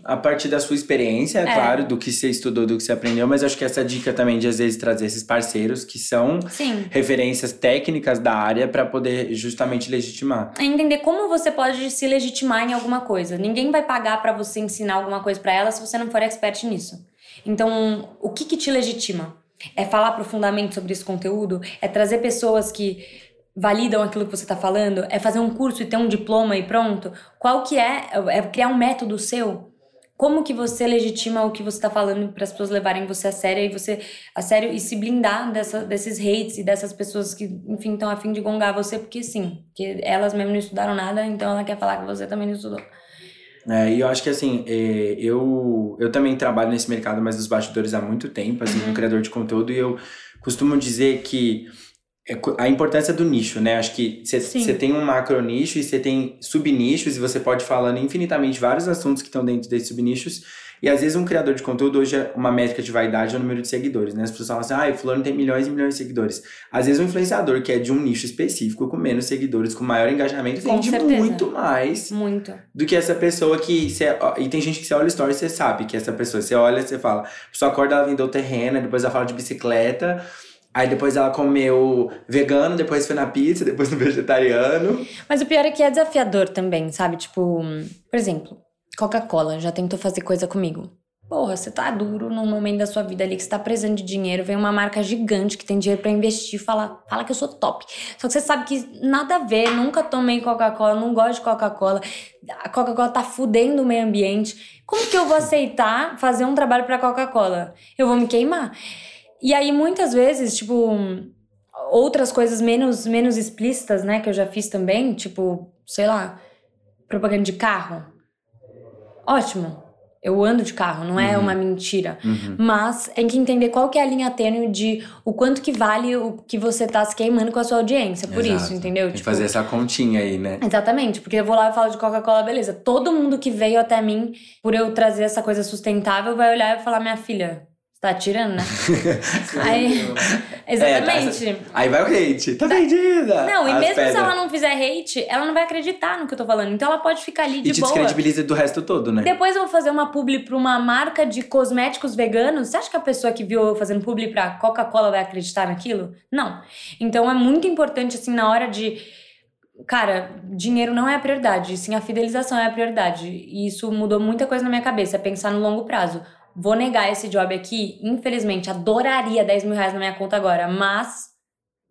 a partir da sua experiência, é, é, claro, do que você estudou, do que você aprendeu, mas acho que essa dica também de às vezes trazer esses parceiros que são Sim. referências técnicas da área para poder justamente legitimar. É entender como você pode se legitimar em alguma coisa. Ninguém vai pagar para você ensinar alguma coisa para ela se você não for expert nisso. Então, o que que te legitima? É falar profundamente sobre esse conteúdo? É trazer pessoas que validam aquilo que você está falando? É fazer um curso e ter um diploma e pronto? Qual que é? É criar um método seu? Como que você legitima o que você está falando para as pessoas levarem você a sério e você a sério e se blindar dessa, desses hates e dessas pessoas que, enfim, estão a fim de gongar você porque sim, que elas mesmo não estudaram nada, então ela quer falar que você também não estudou. É, e eu acho que assim, é, eu, eu também trabalho nesse mercado, mas dos bastidores há muito tempo, assim, uhum. um criador de conteúdo, e eu costumo dizer que a importância do nicho, né? Acho que você tem um macro nicho e você tem subnichos e você pode falando infinitamente vários assuntos que estão dentro desses subnichos. E às vezes um criador de conteúdo hoje é uma métrica de vaidade é o número de seguidores, né? As pessoas falam assim, ah, o fulano tem milhões e milhões de seguidores. Às vezes um influenciador que é de um nicho específico, com menos seguidores, com maior engajamento, vende muito mais muito. do que essa pessoa que... Cê, e tem gente que você olha story e você sabe que essa pessoa, você olha, você fala, a pessoa acorda, ela vendeu terreno, depois ela fala de bicicleta Aí depois ela comeu vegano, depois foi na pizza, [laughs] depois no vegetariano. Mas o pior é que é desafiador também, sabe? Tipo, por exemplo, Coca-Cola já tentou fazer coisa comigo. Porra, você tá duro num momento da sua vida ali que você tá precisando de dinheiro, vem uma marca gigante que tem dinheiro para investir, fala, fala que eu sou top. Só que você sabe que nada a ver, nunca tomei Coca-Cola, não gosto de Coca-Cola. A Coca-Cola tá fudendo o meio ambiente. Como que eu vou aceitar fazer um trabalho para Coca-Cola? Eu vou me queimar. E aí, muitas vezes, tipo, outras coisas menos, menos explícitas, né, que eu já fiz também, tipo, sei lá, propaganda de carro. Ótimo. Eu ando de carro, não é uhum. uma mentira. Uhum. Mas tem que entender qual que é a linha tênue de o quanto que vale o que você tá se queimando com a sua audiência. Por Exato. isso, entendeu? Tem tipo, que fazer essa continha aí, né? Exatamente. Porque eu vou lá e falo de Coca-Cola, beleza. Todo mundo que veio até mim por eu trazer essa coisa sustentável vai olhar e falar, minha filha, Tá tirando, né? [laughs] aí, exatamente. É, tá, [laughs] aí vai o hate. Tá vendida! Não, e mesmo pedras. se ela não fizer hate, ela não vai acreditar no que eu tô falando. Então ela pode ficar ali de e te boa. descredibiliza do resto todo, né? Depois eu vou fazer uma publi pra uma marca de cosméticos veganos. Você acha que a pessoa que viu eu fazendo publi pra Coca-Cola vai acreditar naquilo? Não. Então é muito importante, assim, na hora de. Cara, dinheiro não é a prioridade, sim a fidelização é a prioridade. E isso mudou muita coisa na minha cabeça, é pensar no longo prazo vou negar esse job aqui. Infelizmente, adoraria 10 mil reais na minha conta agora, mas,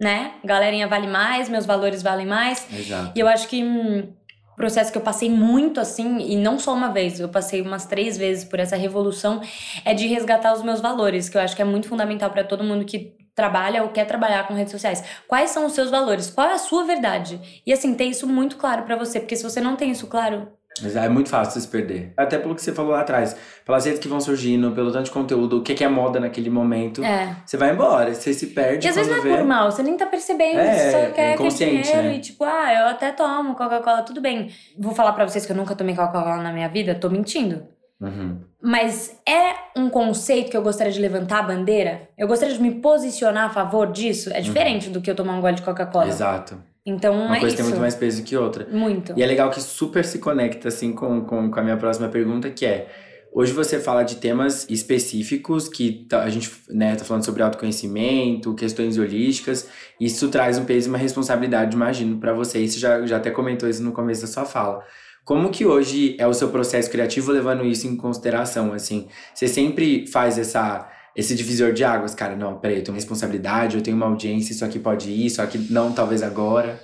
né, galerinha vale mais, meus valores valem mais. Exato. E eu acho que um processo que eu passei muito assim, e não só uma vez, eu passei umas três vezes por essa revolução, é de resgatar os meus valores, que eu acho que é muito fundamental para todo mundo que trabalha ou quer trabalhar com redes sociais. Quais são os seus valores? Qual é a sua verdade? E assim, ter isso muito claro para você, porque se você não tem isso claro, é muito fácil se perder. Até pelo que você falou lá atrás. Pelas redes que vão surgindo, pelo tanto de conteúdo, o que é moda naquele momento. É. Você vai embora, você se perde. E às vezes não é vê... por mal, você nem tá percebendo. É, você só quer é dinheiro né? e tipo, ah, eu até tomo Coca-Cola, tudo bem. Vou falar para vocês que eu nunca tomei Coca-Cola na minha vida, tô mentindo. Uhum. Mas é um conceito que eu gostaria de levantar a bandeira? Eu gostaria de me posicionar a favor disso? É diferente uhum. do que eu tomar um gole de Coca-Cola. Exato. Então Uma é coisa isso. tem muito mais peso que outra. Muito. E é legal que super se conecta assim com, com, com a minha próxima pergunta, que é. Hoje você fala de temas específicos que tá, a gente né, tá falando sobre autoconhecimento, questões holísticas. Isso traz um peso e uma responsabilidade, imagino, para você. Você já, já até comentou isso no começo da sua fala. Como que hoje é o seu processo criativo levando isso em consideração, assim? Você sempre faz essa esse divisor de águas, cara, não, peraí, eu tenho responsabilidade, eu tenho uma audiência, isso aqui pode ir, isso aqui não, talvez agora.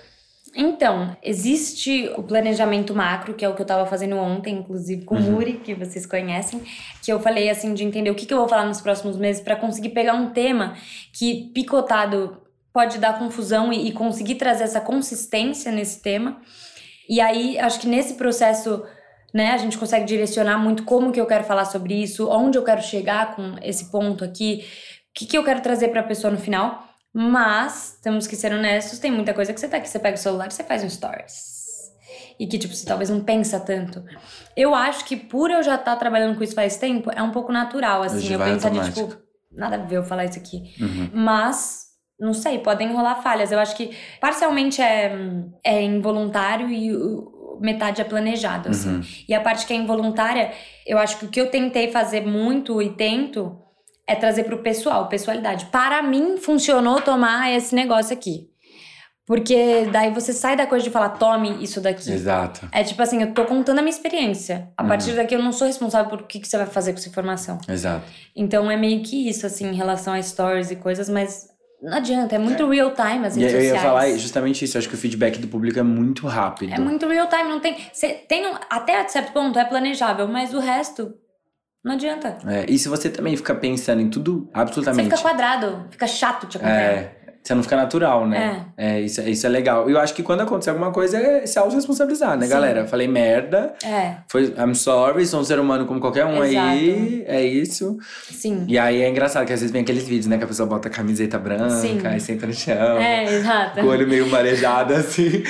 Então, existe o planejamento macro, que é o que eu estava fazendo ontem, inclusive com o uhum. Muri, que vocês conhecem, que eu falei assim de entender o que, que eu vou falar nos próximos meses para conseguir pegar um tema que picotado pode dar confusão e, e conseguir trazer essa consistência nesse tema. E aí, acho que nesse processo né? A gente consegue direcionar muito como que eu quero falar sobre isso, onde eu quero chegar com esse ponto aqui, o que, que eu quero trazer para a pessoa no final. Mas, temos que ser honestos, tem muita coisa que você tá aqui, você pega o celular e você faz um stories. E que, tipo, você talvez não pensa tanto. Eu acho que por eu já estar tá trabalhando com isso faz tempo, é um pouco natural, assim. Hoje eu pensar de, tipo, nada a ver eu falar isso aqui. Uhum. Mas, não sei, podem rolar falhas. Eu acho que parcialmente é, é involuntário e metade é planejado, assim. Uhum. E a parte que é involuntária, eu acho que o que eu tentei fazer muito e tento é trazer pro pessoal, pessoalidade. Para mim, funcionou tomar esse negócio aqui. Porque daí você sai da coisa de falar, tome isso daqui. Exato. É tipo assim, eu tô contando a minha experiência. A Uhum. partir daqui eu não sou responsável por o que, que você vai fazer com essa informação. Exato. Então é meio que isso, assim, em relação a stories e coisas, mas não adianta, é muito real time as E redes eu ia sociais. falar justamente isso. Acho que o feedback do público é muito rápido. É muito real time, não tem. Você tem um- até certo ponto é planejável, mas o resto não adianta. É, e se você também fica pensando em tudo Você absolutamente. fica quadrado, fica chato te acompanhar. É, você não fica natural, né? É. isso, isso é legal. E eu acho que quando acontecer alguma coisa é se autorresponsabilizar, né, Sim. galera? Falei merda, É, foi, I'm sorry, sou um ser humano como qualquer um aí, é isso. sim. E aí é engraçado que às vezes vem aqueles vídeos, né, que a pessoa bota a camiseta branca Sim. e senta no chão. É, exato. Com o olho meio marejado, assim.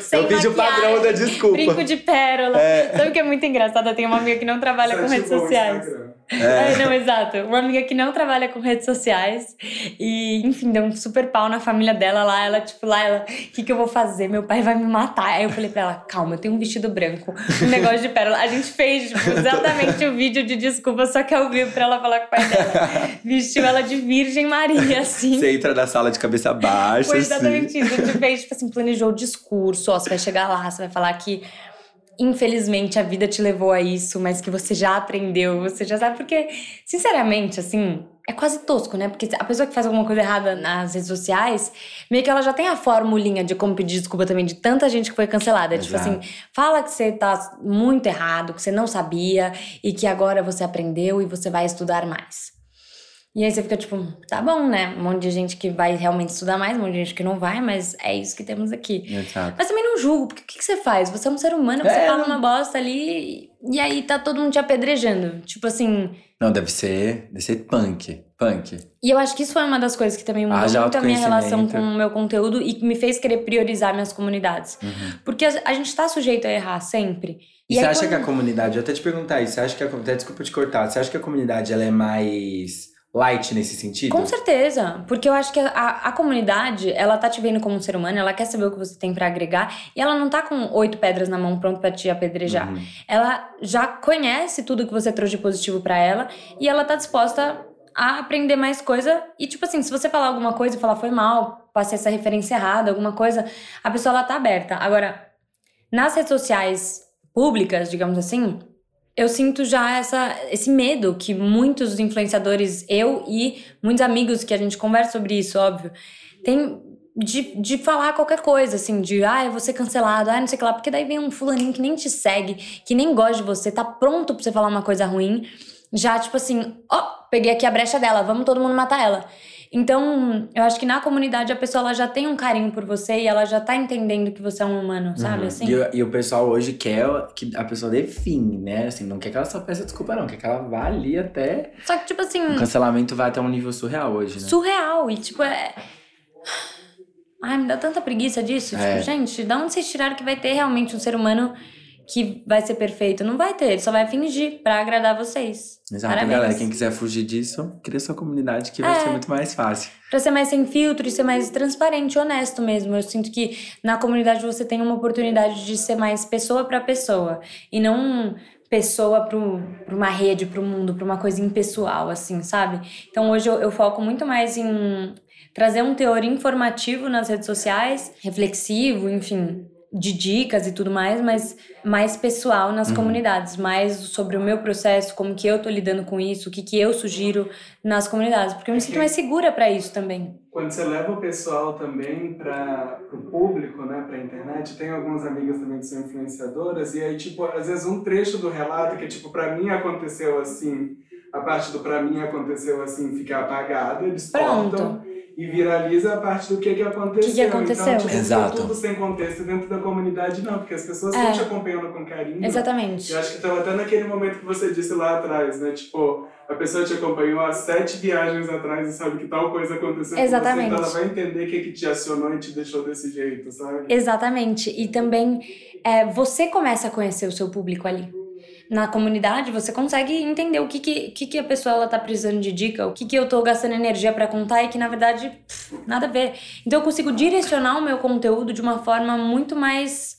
Sem eu pedi o padrão da desculpa. Brinco de pérola. É. Sabe o que é muito engraçado? Eu tenho uma amiga que não trabalha com redes sociais. É. não, exato. Uma amiga que não trabalha com redes sociais. E, enfim, deu um super pau na família dela lá. Ela, tipo, lá, ela, o que, que eu vou fazer? Meu pai vai me matar. Aí eu falei pra ela, calma, eu tenho um vestido branco, um negócio de pérola. A gente fez, tipo, exatamente o vídeo de desculpa, só que ao vivo pra ela falar com o pai dela. Vestiu ela de Virgem Maria, assim. Você entra na sala de cabeça baixa, Foi assim. exatamente isso. A gente fez, tipo assim, planejou o discurso. Ó, você vai chegar lá, você vai falar que infelizmente a vida te levou a isso, mas que você já aprendeu, você já sabe. Porque, sinceramente, assim, é quase tosco, né? Porque a pessoa que faz alguma coisa errada nas redes sociais, meio que ela já tem a formulinha de como pedir desculpa também de tanta gente que foi cancelada. Tipo Exato. assim, fala que você tá muito errado, que você não sabia e que agora você aprendeu e você vai estudar mais. E aí você fica tipo, tá bom, né? Um monte de gente que vai realmente estudar mais, um monte de gente que não vai, mas é isso que temos aqui. Exato. Mas também não julgo, porque o que que você faz? Você é um ser humano, você É. fala uma bosta ali e aí tá todo mundo te apedrejando. Tipo assim. Não, deve ser, deve ser punk. Punk. E eu acho que isso foi uma das coisas que também mudou Haja muito a minha relação com o meu conteúdo e que me fez querer priorizar minhas comunidades. Uhum. Porque a, gente tá sujeito a errar sempre. E, você aí acha quando- que a comunidade, eu até te perguntar isso, você acha que a comunidade, desculpa te cortar, você acha que a comunidade ela é mais light nesse sentido? Com certeza, porque eu acho que a, a comunidade, ela tá te vendo como um ser humano, ela quer saber o que você tem pra agregar e ela não tá com oito pedras na mão pronto pra te apedrejar. Uhum. Ela já conhece tudo que você trouxe de positivo pra ela e ela tá disposta a aprender mais coisa. E, tipo assim, se você falar alguma coisa e falar foi mal, passei essa referência errada, alguma coisa, a pessoa ela tá aberta. Agora, nas redes sociais públicas, digamos assim, eu sinto já essa, esse medo que muitos influenciadores, eu e muitos amigos que a gente conversa sobre isso, óbvio, tem de, de falar qualquer coisa, assim, de ah, eu vou ser cancelado, ah, não sei o que lá, porque daí vem um fulaninho que nem te segue, que nem gosta de você, tá pronto pra você falar uma coisa ruim, já tipo assim, ó, peguei aqui a brecha dela, vamos todo mundo matar ela. Então, eu acho que na comunidade a pessoa ela já tem um carinho por você e ela já tá entendendo que você é um humano, sabe? Uhum. Assim. E, o- e o pessoal hoje quer que a pessoa define, né? Assim, não quer que ela só peça desculpa, não. Quer que ela vá ali até. Só que, tipo assim, O cancelamento vai até um nível surreal hoje, né? surreal. E, tipo, é. Ai, me dá tanta preguiça disso. É. Tipo, gente, da onde vocês tiraram que vai ter realmente um ser humano que vai ser perfeito? Não vai ter, ele só vai fingir pra agradar vocês. Exato, Parabéns. galera. Quem quiser fugir disso, cria sua comunidade que vai É. ser muito mais fácil. Pra ser mais sem filtro e ser mais transparente, honesto mesmo. Eu sinto que na comunidade você tem uma oportunidade de ser mais pessoa pra pessoa. E não pessoa pro, pra uma rede, pro mundo, pra uma coisa impessoal, assim, sabe? Então hoje eu, eu foco muito mais em trazer um teor informativo nas redes sociais, reflexivo, enfim, de dicas e tudo mais, mas mais pessoal nas comunidades, mais sobre o meu processo, como que eu tô lidando com isso, o que que eu sugiro nas comunidades, porque eu me sinto mais segura pra isso também. Quando você leva o pessoal também para o público, né, para a internet, tem algumas amigas também que são influenciadoras, e aí, tipo, às vezes um trecho do relato que, tipo, para mim aconteceu assim, a parte do para mim aconteceu assim fica apagada, eles Pronto. cortam, e viraliza a parte do que, que aconteceu. Que que aconteceu? Então, tipo, Exato. tudo sem contexto dentro da comunidade, não, porque as pessoas É. estão te acompanhando com carinho. Exatamente. Eu acho que estava até naquele momento que você disse lá atrás, né? Tipo, a pessoa te acompanhou há sete viagens atrás e sabe que tal coisa aconteceu Exatamente. com você, então ela vai entender o que, que te acionou e te deixou desse jeito, sabe? Exatamente. E também é, você começa a conhecer o seu público ali. Na comunidade, você consegue entender o que, que, que, que a pessoa ela tá precisando de dica, o que, que eu tô gastando energia para contar e que, na verdade, pff, nada a ver. Então, eu consigo direcionar o meu conteúdo de uma forma muito mais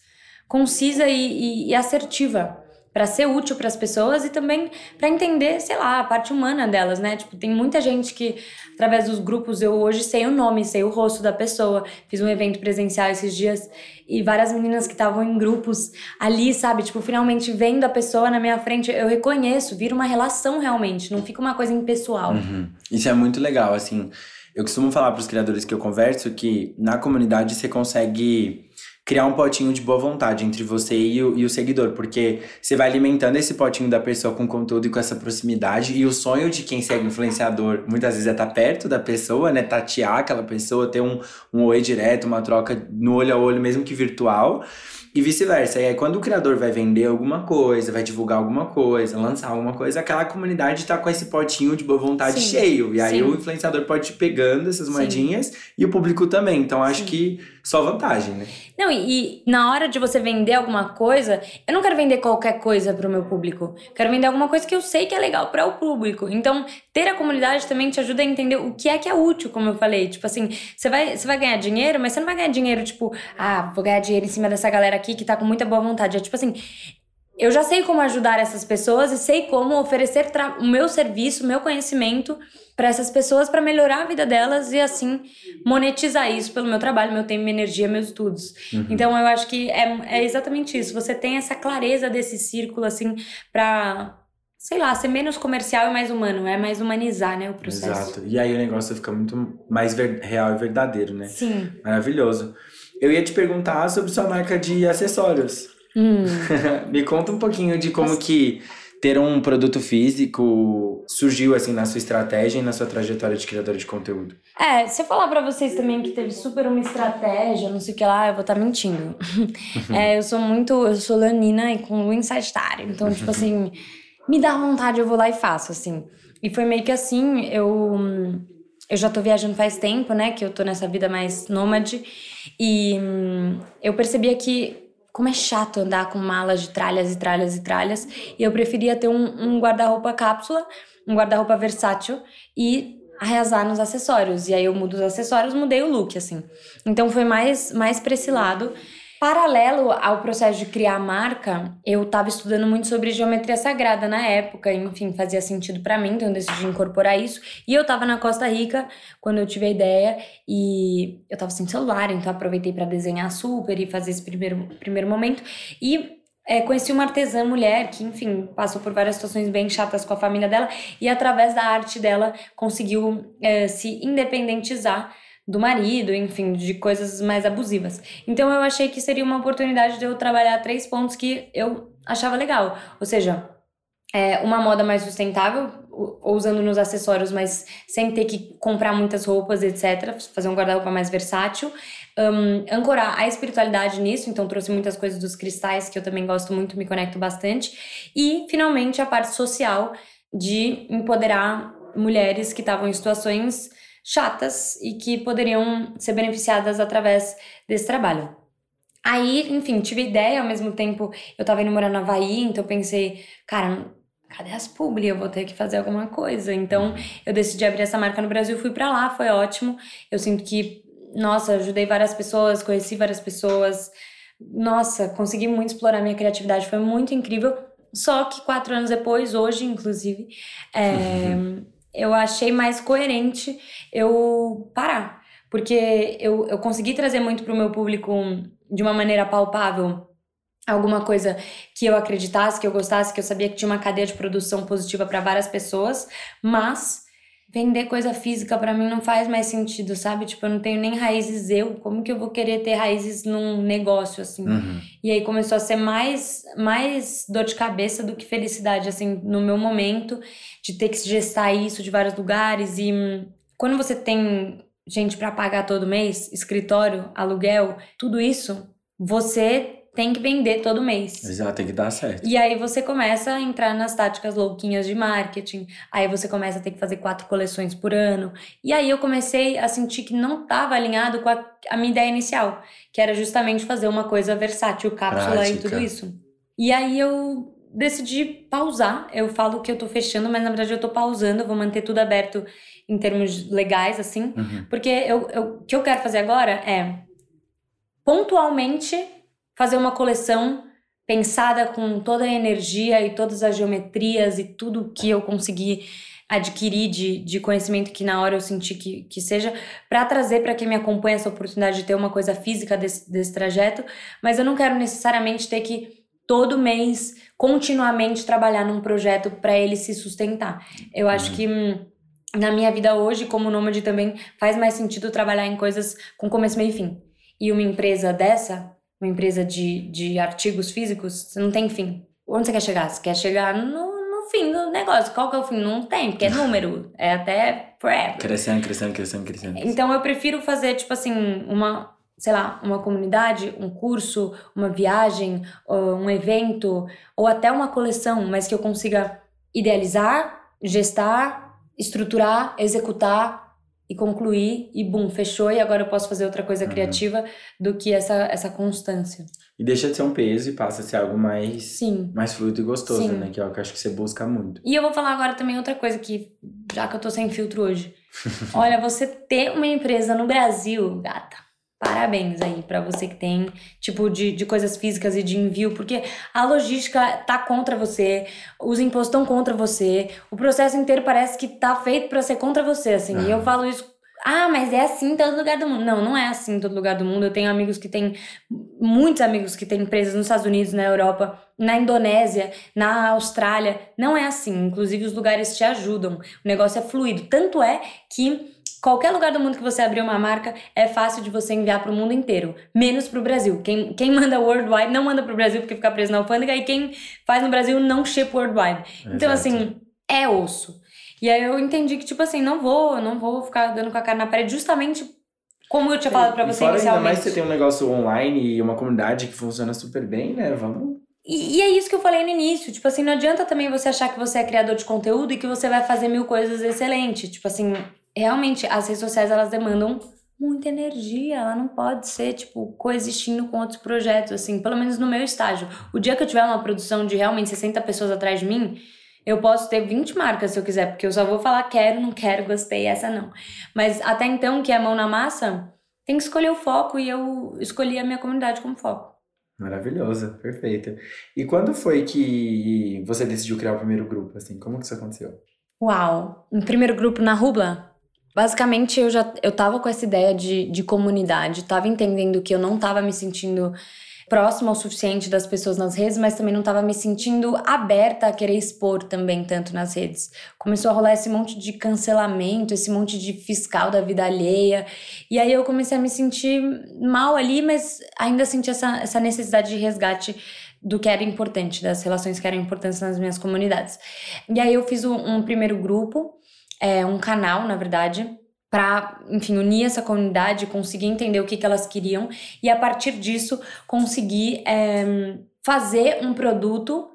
concisa e, e- e assertiva. Pra ser útil para as pessoas e também pra entender, sei lá, a parte humana delas, né? Tipo, tem muita gente que, através dos grupos, eu hoje sei o nome, sei o rosto da pessoa. Fiz um evento presencial esses dias e várias meninas que estavam em grupos ali, sabe? Tipo, finalmente vendo a pessoa na minha frente, eu reconheço, vira uma relação realmente, não fica uma coisa impessoal. Uhum. Isso é muito legal, assim. Eu costumo falar para os criadores que eu converso que na comunidade você consegue criar um potinho de boa vontade entre você e o, e o seguidor, porque você vai alimentando esse potinho da pessoa com conteúdo e com essa proximidade, e o sonho de quem segue influenciador muitas vezes é estar perto da pessoa, né? Tatear aquela pessoa, ter um, um oi direto, uma troca no olho a olho, mesmo que virtual. E vice-versa. E aí, quando o criador vai vender alguma coisa, vai divulgar alguma coisa, lançar alguma coisa, aquela comunidade tá com esse potinho de boa vontade Sim. cheio. E aí, Sim. o influenciador pode ir pegando essas Sim. moedinhas e o público também. Então, acho Sim. que só vantagem, né? Não, e, e na hora de você vender alguma coisa, eu não quero vender qualquer coisa pro meu público. Quero vender alguma coisa que eu sei que é legal para o público. Então, ter a comunidade também te ajuda a entender o que é que é útil, como eu falei. Tipo assim, você vai, você vai ganhar dinheiro, mas você não vai ganhar dinheiro, tipo, ah, vou ganhar dinheiro em cima dessa galera aqui que tá com muita boa vontade. É tipo assim. Eu já sei como ajudar essas pessoas e sei como oferecer o meu serviço, o meu conhecimento para essas pessoas para melhorar a vida delas e assim monetizar isso pelo meu trabalho, meu tempo, minha energia, meus estudos. Uhum. Então eu acho que é, é exatamente isso. Você tem essa clareza desse círculo assim para sei lá, ser menos comercial e mais humano, é mais humanizar, né, o processo. Exato. E aí o negócio fica muito mais real e verdadeiro, né? Sim. Maravilhoso. Eu ia te perguntar sobre sua marca de acessórios. Hum. [laughs] Me conta um pouquinho de como que ter um produto físico surgiu assim na sua estratégia e na sua trajetória de criadora de conteúdo. É, se eu falar pra vocês também que teve super uma estratégia, não sei o que lá, eu vou estar mentindo. [laughs] é, eu sou muito. Eu sou leonina e com em Sagitário. Então, tipo [laughs] assim, me dá vontade, eu vou lá e faço, assim. E foi meio que assim, eu. Eu já tô viajando faz tempo, né? Que eu tô nessa vida mais nômade. E hum, eu percebia que. Como é chato andar com malas de tralhas e tralhas e tralhas. E eu preferia ter um, um guarda-roupa cápsula, um guarda-roupa versátil e arrasar nos acessórios. E aí eu mudo os acessórios, mudei o look, assim. Então foi mais, mais pra esse lado. Paralelo ao processo de criar a marca, eu tava estudando muito sobre geometria sagrada na época, enfim, fazia sentido pra mim, então eu decidi incorporar isso. E eu tava na Costa Rica quando eu tive a ideia e eu tava sem celular, então aproveitei pra desenhar super e fazer esse primeiro, primeiro momento. E é, conheci uma artesã mulher que, enfim, passou por várias situações bem chatas com a família dela e através da arte dela conseguiu é, se independentizar do marido, enfim, de coisas mais abusivas. Então eu achei que seria uma oportunidade de eu trabalhar três pontos que eu achava legal. Ou seja, é, uma moda mais sustentável, usando nos acessórios, mas sem ter que comprar muitas roupas, etc. Fazer um guarda-roupa mais versátil. Hum, ancorar a espiritualidade nisso, então trouxe muitas coisas dos cristais que eu também gosto muito, me conecto bastante. E, finalmente, a parte social de empoderar mulheres que estavam em situações chatas e que poderiam ser beneficiadas através desse trabalho. Aí, enfim, tive ideia, ao mesmo tempo eu tava indo morar no Havaí, então eu pensei, cara, cadê as publi? Eu vou ter que fazer alguma coisa. Então eu decidi abrir essa marca no Brasil, fui pra lá, foi ótimo. Eu sinto que, nossa, ajudei várias pessoas, conheci várias pessoas. Nossa, consegui muito explorar minha criatividade, foi muito incrível. Só que quatro anos depois, hoje, inclusive, é, [laughs] eu achei mais coerente eu parar. Porque eu, eu consegui trazer muito pro meu público de uma maneira palpável alguma coisa que eu acreditasse, que eu gostasse, que eu sabia que tinha uma cadeia de produção positiva para várias pessoas, mas vender coisa física para mim não faz mais sentido, sabe? Tipo, eu não tenho nem raízes eu, como que eu vou querer ter raízes num negócio assim? Uhum. E aí começou a ser mais, mais dor de cabeça do que felicidade, assim, no meu momento, de ter que gestar isso de vários lugares. E hum, quando você tem gente para pagar todo mês, escritório, aluguel, tudo isso, você tem que vender todo mês. Exato, tem que dar certo. E aí você começa a entrar nas táticas louquinhas de marketing. Aí você começa a ter que fazer quatro coleções por ano. E aí eu comecei a sentir que não estava alinhado com a, a, minha ideia inicial, que era justamente fazer uma coisa versátil, cápsula Prática. e tudo isso. E aí eu decidi pausar. Eu falo que eu tô fechando, mas na verdade eu tô pausando, eu vou manter tudo aberto em termos legais, assim. Uhum. Porque eu, eu, o que eu quero fazer agora é pontualmente fazer uma coleção pensada com toda a energia e todas as geometrias e tudo que eu consegui adquirir de, de conhecimento que na hora eu senti que, que seja, para trazer para quem me acompanha essa oportunidade de ter uma coisa física desse, desse trajeto, mas eu não quero necessariamente ter que todo mês continuamente trabalhar num projeto para ele se sustentar. Eu acho uhum. que hum, na minha vida hoje, como nômade também, faz mais sentido trabalhar em coisas com começo, meio e fim. E uma empresa dessa, uma empresa de, de artigos físicos, você não tem fim. Onde você quer chegar? Você quer chegar no, no fim do negócio. Qual que é o fim? Não tem, porque é [laughs] número. é até forever. Crescendo, crescendo, crescendo, crescendo. Então eu prefiro fazer, tipo assim, uma, sei lá, uma comunidade, um curso, uma viagem, um evento, ou até uma coleção, mas que eu consiga idealizar, gestar, estruturar, executar e concluir e bum, fechou e agora eu posso fazer outra coisa uhum. criativa do que essa, essa constância. E deixa de ser um peso e passa a ser algo mais Sim. mais fluido e gostoso, Sim. né? Que é o que eu acho que você busca muito. E eu vou falar agora também outra coisa que já que eu tô sem filtro hoje. [laughs] Olha, você ter uma empresa no Brasil, gata, Parabéns aí para você que tem tipo de, de coisas físicas e de envio, porque a logística tá contra você, os impostos estão contra você, o processo inteiro parece que tá feito para ser contra você, assim. Uhum. E eu falo isso ah, mas é assim em todo lugar do mundo. Não, não é assim em todo lugar do mundo. Eu tenho amigos que têm, muitos amigos que têm empresas nos Estados Unidos, na Europa, na Indonésia, na Austrália. Não é assim. Inclusive, os lugares te ajudam. O negócio é fluido. Tanto é que Qualquer lugar do mundo que você abrir uma marca é fácil de você enviar para o mundo inteiro, menos para o Brasil. Quem, quem manda worldwide não manda para o Brasil porque fica preso na alfândega e quem faz no Brasil não ship worldwide. Exato. Então, assim, é osso. E aí eu entendi que, tipo assim, não vou, não vou ficar dando com a cara na parede, justamente como eu tinha falado para você fora inicialmente. Ainda mais você tem um negócio online e uma comunidade que funciona super bem, né? Vamos e, e, é isso que eu falei no início. Tipo assim, não adianta também você achar que você é criador de conteúdo e que você vai fazer mil coisas excelentes. Tipo assim, realmente as redes sociais elas demandam muita energia, ela não pode ser tipo coexistindo com outros projetos assim, pelo menos no meu estágio. O dia que eu tiver uma produção de realmente 60 pessoas atrás de mim, eu posso ter 20 marcas se eu quiser, porque eu só vou falar quero, não quero, gostei, essa não. Mas até então, que é mão na massa, tem que escolher o foco e eu escolhi a minha comunidade como foco. Maravilhosa, perfeita. E quando foi que você decidiu criar o primeiro grupo, assim? Como que isso aconteceu? Uau! Um primeiro grupo na Rubla? Basicamente, eu já eu tava com essa ideia de, de comunidade, tava entendendo que eu não tava me sentindo próxima o suficiente das pessoas nas redes, mas também não estava me sentindo aberta a querer expor também tanto nas redes. Começou a rolar esse monte de cancelamento, esse monte de fiscal da vida alheia, e aí eu comecei a me sentir mal ali, mas ainda senti essa, essa necessidade de resgate do que era importante, das relações que eram importantes nas minhas comunidades. E aí eu fiz um, um primeiro grupo é, um canal, na verdade, para, enfim, unir essa comunidade, conseguir entender o que, que elas queriam e a partir disso conseguir é, fazer um produto.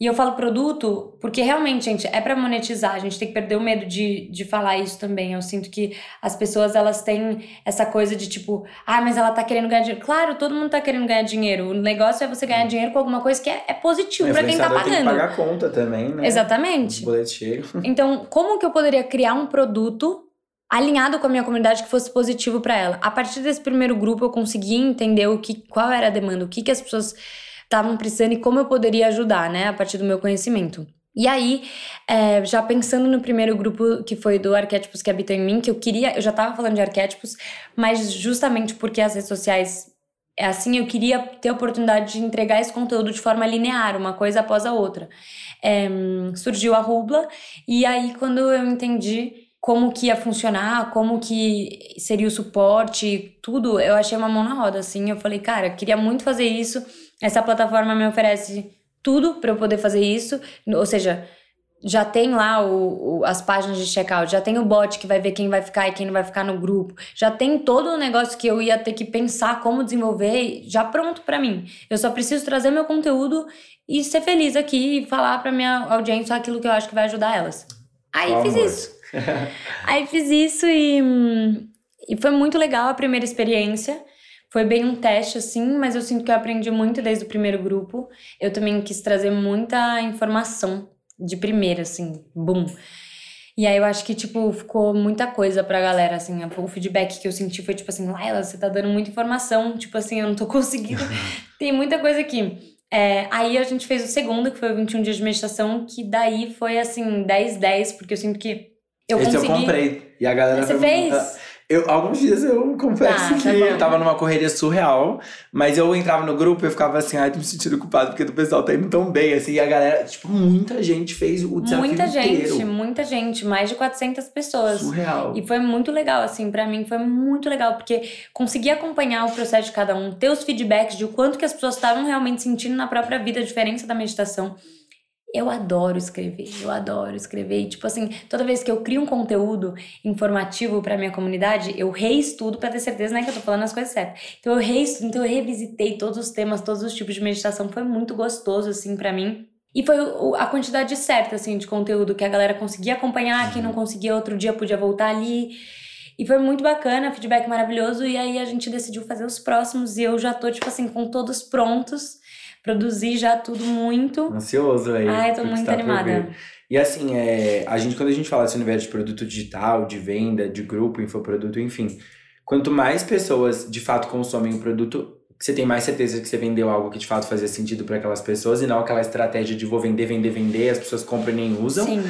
E eu falo produto porque realmente, gente, é para monetizar. A gente tem que perder o medo de, de falar isso também. Eu sinto que as pessoas elas têm essa coisa de tipo, ah, mas ela tá querendo ganhar dinheiro. Claro, todo mundo tá querendo ganhar dinheiro. O negócio é você ganhar dinheiro com alguma coisa que é, é positivo para quem tá pagando. Tem que pagar a conta também, né? Exatamente. [laughs] Então, como que eu poderia criar um produto alinhado com a minha comunidade que fosse positivo para ela. A partir desse primeiro grupo eu consegui entender o que, qual era a demanda, o que, que as pessoas estavam precisando e como eu poderia ajudar, né, a partir do meu conhecimento. E aí, é, já pensando no primeiro grupo que foi do Arquétipos que Habitam em Mim, que eu queria, eu já estava falando de arquétipos, mas justamente porque as redes sociais é assim, eu queria ter a oportunidade de entregar esse conteúdo de forma linear, uma coisa após a outra. É, surgiu a Rubla, e aí quando eu entendi como que ia funcionar, como que seria o suporte, tudo, eu achei uma mão na roda, assim. Eu falei, cara, queria muito fazer isso. Essa plataforma me oferece tudo para eu poder fazer isso, ou seja, já tem lá o, o, as páginas de checkout, já tem o bot que vai ver quem vai ficar e quem não vai ficar no grupo, já tem todo o negócio que eu ia ter que pensar como desenvolver, já pronto para mim. Eu só preciso trazer meu conteúdo e ser feliz aqui e falar para minha audiência aquilo que eu acho que vai ajudar elas. Aí oh, fiz amor. isso. [laughs] Aí fiz isso e, e foi muito legal a primeira experiência. Foi bem um teste, assim, mas eu sinto que eu aprendi muito desde o primeiro grupo. Eu também quis trazer muita informação de primeira, assim, boom. E aí eu acho que, tipo, ficou muita coisa pra galera, assim. O feedback que eu senti foi, tipo assim, Laila, você tá dando muita informação. Tipo assim, eu não tô [laughs] conseguindo. [laughs] Tem muita coisa aqui. É, aí a gente fez o segundo, que foi o 21 dias de meditação, que daí foi, assim, 10-10, porque eu sinto que eu Esse consegui... eu comprei. E a galera... Você fez? Eu, alguns dias eu confesso tá, que tá eu tava numa correria surreal, mas eu entrava no grupo e eu ficava assim, ai, tô me sentindo culpado porque o pessoal tá indo tão bem, assim, e a galera, tipo, muita gente fez o desafio Muita inteiro. gente, muita gente, mais de 400 pessoas. Surreal. E foi muito legal, assim, para mim foi muito legal, porque consegui acompanhar o processo de cada um, ter os feedbacks de o quanto que as pessoas estavam realmente sentindo na própria vida a diferença da meditação. Eu adoro escrever, eu adoro escrever. E, tipo assim, toda vez que eu crio um conteúdo informativo para minha comunidade, eu reestudo para ter certeza né, que eu tô falando as coisas certas. Então eu reestudo, então eu revisitei todos os temas, todos os tipos de meditação. Foi muito gostoso, assim, para mim. E foi a quantidade certa, assim, de conteúdo que a galera conseguia acompanhar, quem não uhum. conseguia outro dia podia voltar ali. E foi muito bacana, feedback maravilhoso. E aí a gente decidiu fazer os próximos e eu já tô, tipo assim, com todos prontos produzi já tudo muito. Ansioso aí. Ai, tô muito animada. E assim, é, a gente, quando a gente fala desse universo de produto digital, de venda, de grupo, infoproduto, enfim, quanto mais pessoas de fato consomem o produto, você tem mais certeza que você vendeu algo que de fato fazia sentido para aquelas pessoas e não aquela estratégia de vou vender, vender, vender, as pessoas compram e nem usam. Sim.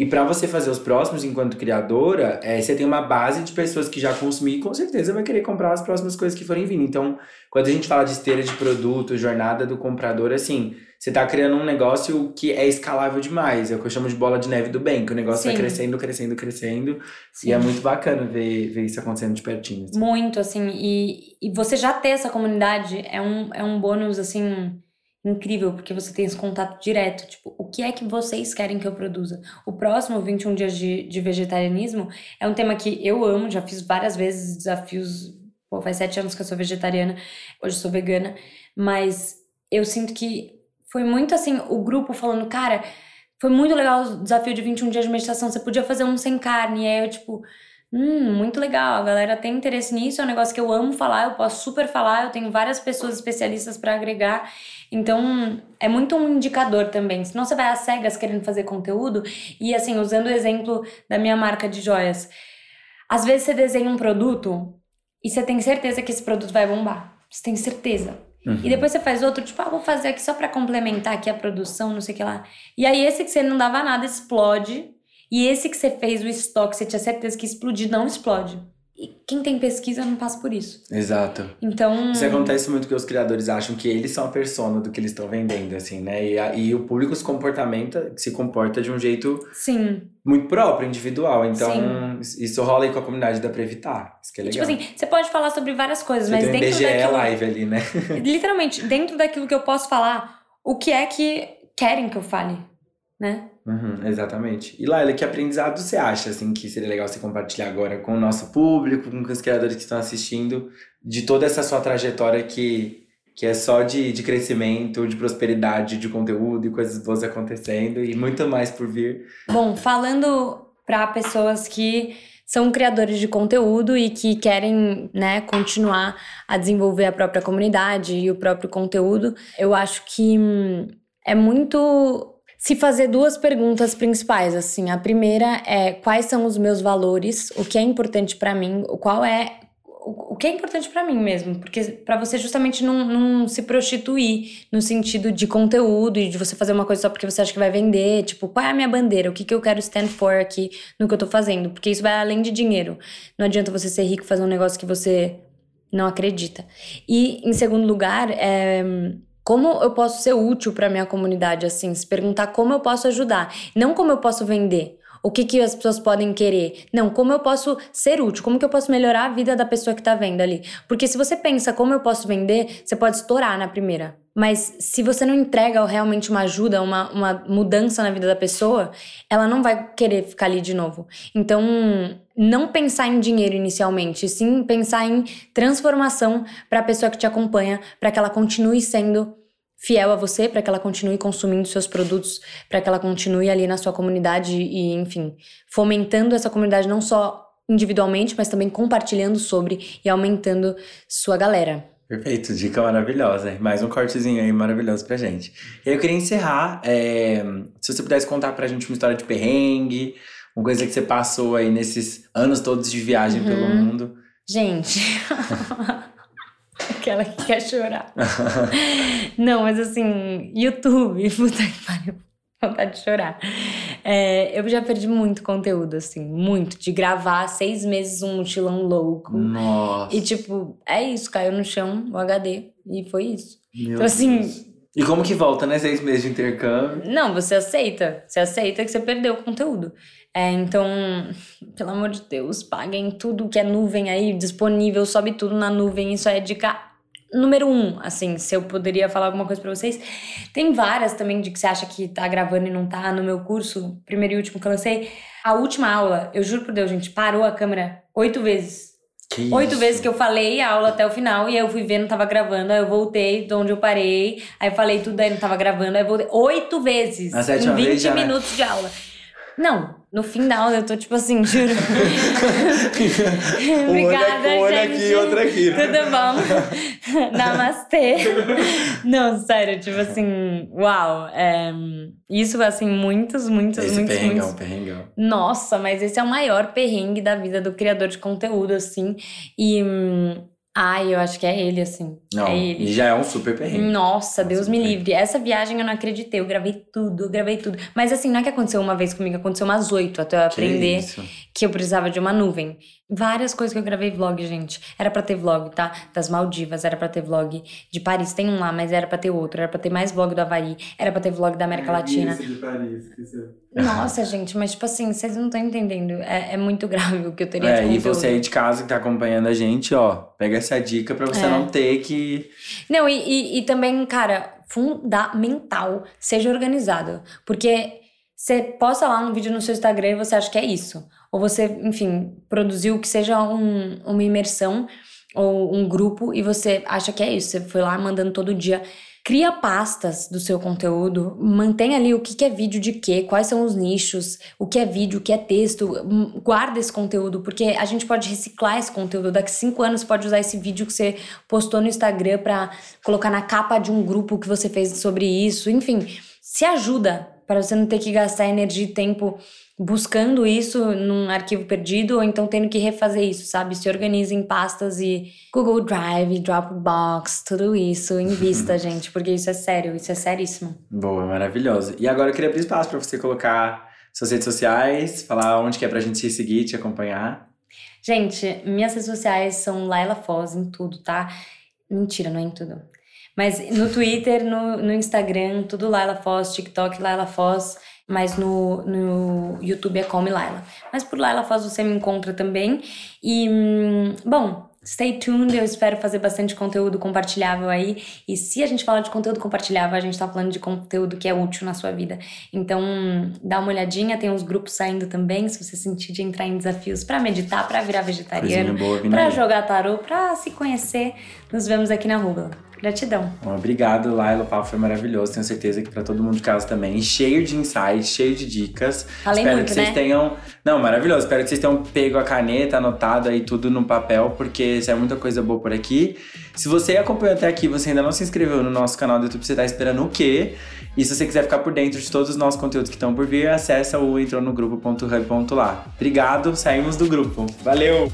E para você fazer os próximos enquanto criadora, é, você tem uma base de pessoas que já consumiram e com certeza vai querer comprar as próximas coisas que forem vindo. Então, quando a gente fala de esteira de produto, jornada do comprador, assim, você está criando um negócio que é escalável demais. É o que eu chamo de bola de neve do bem, que o negócio vai crescendo, crescendo, crescendo. Sim. E é muito bacana ver, ver isso acontecendo de pertinho. Assim. Muito, assim. E, e você já ter essa comunidade é um, é um bônus, assim incrível, porque você tem esse contato direto. Tipo, o que é que vocês querem que eu produza? O próximo 21 dias de, de vegetarianismo é um tema que eu amo, já fiz várias vezes desafios. Pô, faz sete anos que eu sou vegetariana, hoje sou vegana, mas eu sinto que foi muito assim, o grupo falando, cara, foi muito legal o desafio de 21 dias de meditação, você podia fazer um sem carne, e aí eu, tipo, Hum, muito legal. A galera tem interesse nisso, é um negócio que eu amo falar, eu posso super falar, eu tenho várias pessoas especialistas para agregar. Então, é muito um indicador também. Senão você vai às cegas querendo fazer conteúdo e assim, usando o exemplo da minha marca de joias. Às vezes você desenha um produto e você tem certeza que esse produto vai bombar. Você tem certeza. Uhum. E depois você faz outro, tipo, ah, vou fazer aqui só para complementar aqui a produção, não sei o que lá. E aí esse que você não dava nada explode. E esse que você fez o estoque, você tinha certeza que explodir, não explode. E quem tem pesquisa não passa por isso. Exato. Então. Isso acontece muito que os criadores acham que eles são a persona do que eles estão vendendo, assim, né? E, a, e o público se comportamenta, se comporta de um jeito Sim. muito próprio, individual. Então, Sim. isso rola aí com a comunidade, dá pra evitar. Isso que é tipo legal. Tipo assim, você pode falar sobre várias coisas, você mas tem um dentro BGE daquilo. live ali, né? [laughs] literalmente, dentro daquilo que eu posso falar, o que é que querem que eu fale, né? Uhum, exatamente. E Laila, que aprendizado você acha assim que seria legal você compartilhar agora com o nosso público, com os criadores que estão assistindo, de toda essa sua trajetória que, que é só de, de crescimento, de prosperidade, de conteúdo e coisas boas acontecendo e muito mais por vir? Bom, falando para pessoas que são criadores de conteúdo e que querem né, continuar a desenvolver a própria comunidade e o próprio conteúdo, eu acho que hum, é muito se fazer duas perguntas principais, assim. A primeira é quais são os meus valores, o que é importante para mim, o qual é o que é importante para mim mesmo, porque para você justamente não, não se prostituir no sentido de conteúdo e de você fazer uma coisa só porque você acha que vai vender, tipo, qual é a minha bandeira, o que, que eu quero stand for aqui no que eu tô fazendo, porque isso vai além de dinheiro. Não adianta você ser rico e fazer um negócio que você não acredita. E em segundo lugar, é como eu posso ser útil para minha comunidade, assim, se perguntar como eu posso ajudar, não como eu posso vender. O que, que as pessoas podem querer? Não, como eu posso ser útil? Como que eu posso melhorar a vida da pessoa que tá vendo ali? Porque se você pensa como eu posso vender, você pode estourar na primeira. Mas se você não entrega realmente uma ajuda, uma, uma mudança na vida da pessoa, ela não vai querer ficar ali de novo. Então, não pensar em dinheiro inicialmente, sim pensar em transformação para a pessoa que te acompanha, para que ela continue sendo fiel a você, para que ela continue consumindo seus produtos, para que ela continue ali na sua comunidade e, enfim, fomentando essa comunidade não só individualmente, mas também compartilhando sobre e aumentando sua galera. Perfeito, dica maravilhosa. Mais um cortezinho aí maravilhoso pra gente. E aí eu queria encerrar, é, se você pudesse contar pra gente uma história de perrengue, uma coisa que você passou aí nesses anos todos de viagem uhum. pelo mundo. Gente, [laughs] aquela que quer chorar. Não, mas assim, YouTube, [laughs] puta que pariu vontade de chorar. É, eu já perdi muito conteúdo, assim, muito. De gravar seis meses um mochilão louco. Nossa. E tipo, é isso, caiu no chão o HD. E foi isso. Meu então, assim. Deus. E como que volta, né? Seis meses de intercâmbio. Não, você aceita. Você aceita que você perdeu o conteúdo. É, então, pelo amor de Deus, paguem tudo que é nuvem aí, disponível, sobe tudo na nuvem. Isso é dica número um, assim, se eu poderia falar alguma coisa para vocês. Tem várias também de que você acha que tá gravando e não tá no meu curso, primeiro e último que eu lancei. A última aula, eu juro por Deus, gente, parou a câmera oito vezes. Que oito isso? vezes que eu falei a aula até o final e aí eu fui ver, não tava gravando, aí eu voltei de onde eu parei, aí eu falei tudo, aí não tava gravando, aí eu voltei. Oito vezes em 20 já, né? minutos né? de aula. Não, no final eu tô tipo assim, [laughs] juro. [laughs] Obrigada, um olho gente. aqui, outro aqui. Tudo bom? [laughs] Namastê. Não, sério, tipo assim, uau. É, isso, assim, muitos, muitos, esse muitos, perrengão, muitos. perrengão. Nossa, mas esse é o maior perrengue da vida do criador de conteúdo, assim. E hum, Ai, eu acho que é ele, assim. Não, é ele. E já é um super perrengue. Nossa, Deus me livre. Essa viagem eu não acreditei. Eu gravei tudo, eu gravei tudo. Mas assim, não é que aconteceu uma vez comigo, aconteceu umas oito até eu aprender que eu precisava de uma nuvem. Várias coisas que eu gravei vlog, gente. Era para ter vlog, tá? Das Maldivas, era para ter vlog de Paris. Tem um lá, mas era para ter outro. Era para ter mais vlog do Havaí. Era para ter vlog da América é Latina. de Paris, que você... Nossa, gente, mas tipo assim, vocês não estão entendendo. É, é, muito grave o que eu teria é, de E você aí de casa que tá acompanhando a gente, ó, pega essa dica para você é. não ter que. Não, e, e, e também, cara, fundamental, seja organizado. Porque você posta lá um vídeo no seu Instagram e você acha que é isso ou você, enfim, produziu que seja um, uma imersão ou um grupo e você acha que é isso, você foi lá mandando todo dia. Cria pastas do seu conteúdo, mantém ali o que, é vídeo de quê, quais são os nichos, o que é vídeo, o que é texto, hum, guarda esse conteúdo, porque a gente pode reciclar esse conteúdo. Daqui cinco anos pode usar esse vídeo que você postou no Instagram para colocar na capa de um grupo que você fez sobre isso. Enfim, se ajuda para você não ter que gastar energia e tempo buscando isso num arquivo perdido ou então tendo que refazer isso, sabe? Se organiza em pastas e Google Drive, Dropbox, tudo isso, invista, [laughs] gente, porque isso é sério, isso é seríssimo. Boa, maravilhoso. E agora eu queria abrir espaço para você colocar suas redes sociais, falar onde que é pra gente te seguir, te acompanhar. Gente, minhas redes sociais são Laila Foz em tudo, tá? Mentira, não é em tudo. Mas no Twitter, no, no Instagram, tudo Laila Foz, TikTok Laila Foz mas no, no YouTube é Come Laila. Mas por Laila Foz você me encontra também. E, hum, bom, Stay tuned, eu espero fazer bastante conteúdo compartilhável aí. E se a gente fala de conteúdo compartilhável, a gente tá falando de conteúdo que é útil na sua vida. Então, dá uma olhadinha, tem uns grupos saindo também, se você sentir de entrar em desafios para meditar, para virar vegetariano, para jogar tarô, para se conhecer. Nos vemos aqui na Rúbula. Gratidão. Bom, obrigado, Laila. O papo foi maravilhoso. Tenho certeza que para todo mundo de casa também. Cheio de insights, cheio de dicas. Falei Espero muito, que vocês né? tenham. Não, maravilhoso. Espero que vocês tenham pego a caneta, anotado aí tudo no papel, porque isso é muita coisa boa por aqui. Se você acompanhou até aqui, você ainda não se inscreveu no nosso canal do YouTube, você tá esperando o quê? E se você quiser ficar por dentro de todos os nossos conteúdos que estão por vir, acessa o entronogrupo.hub.lá. Obrigado, saímos do grupo. Valeu!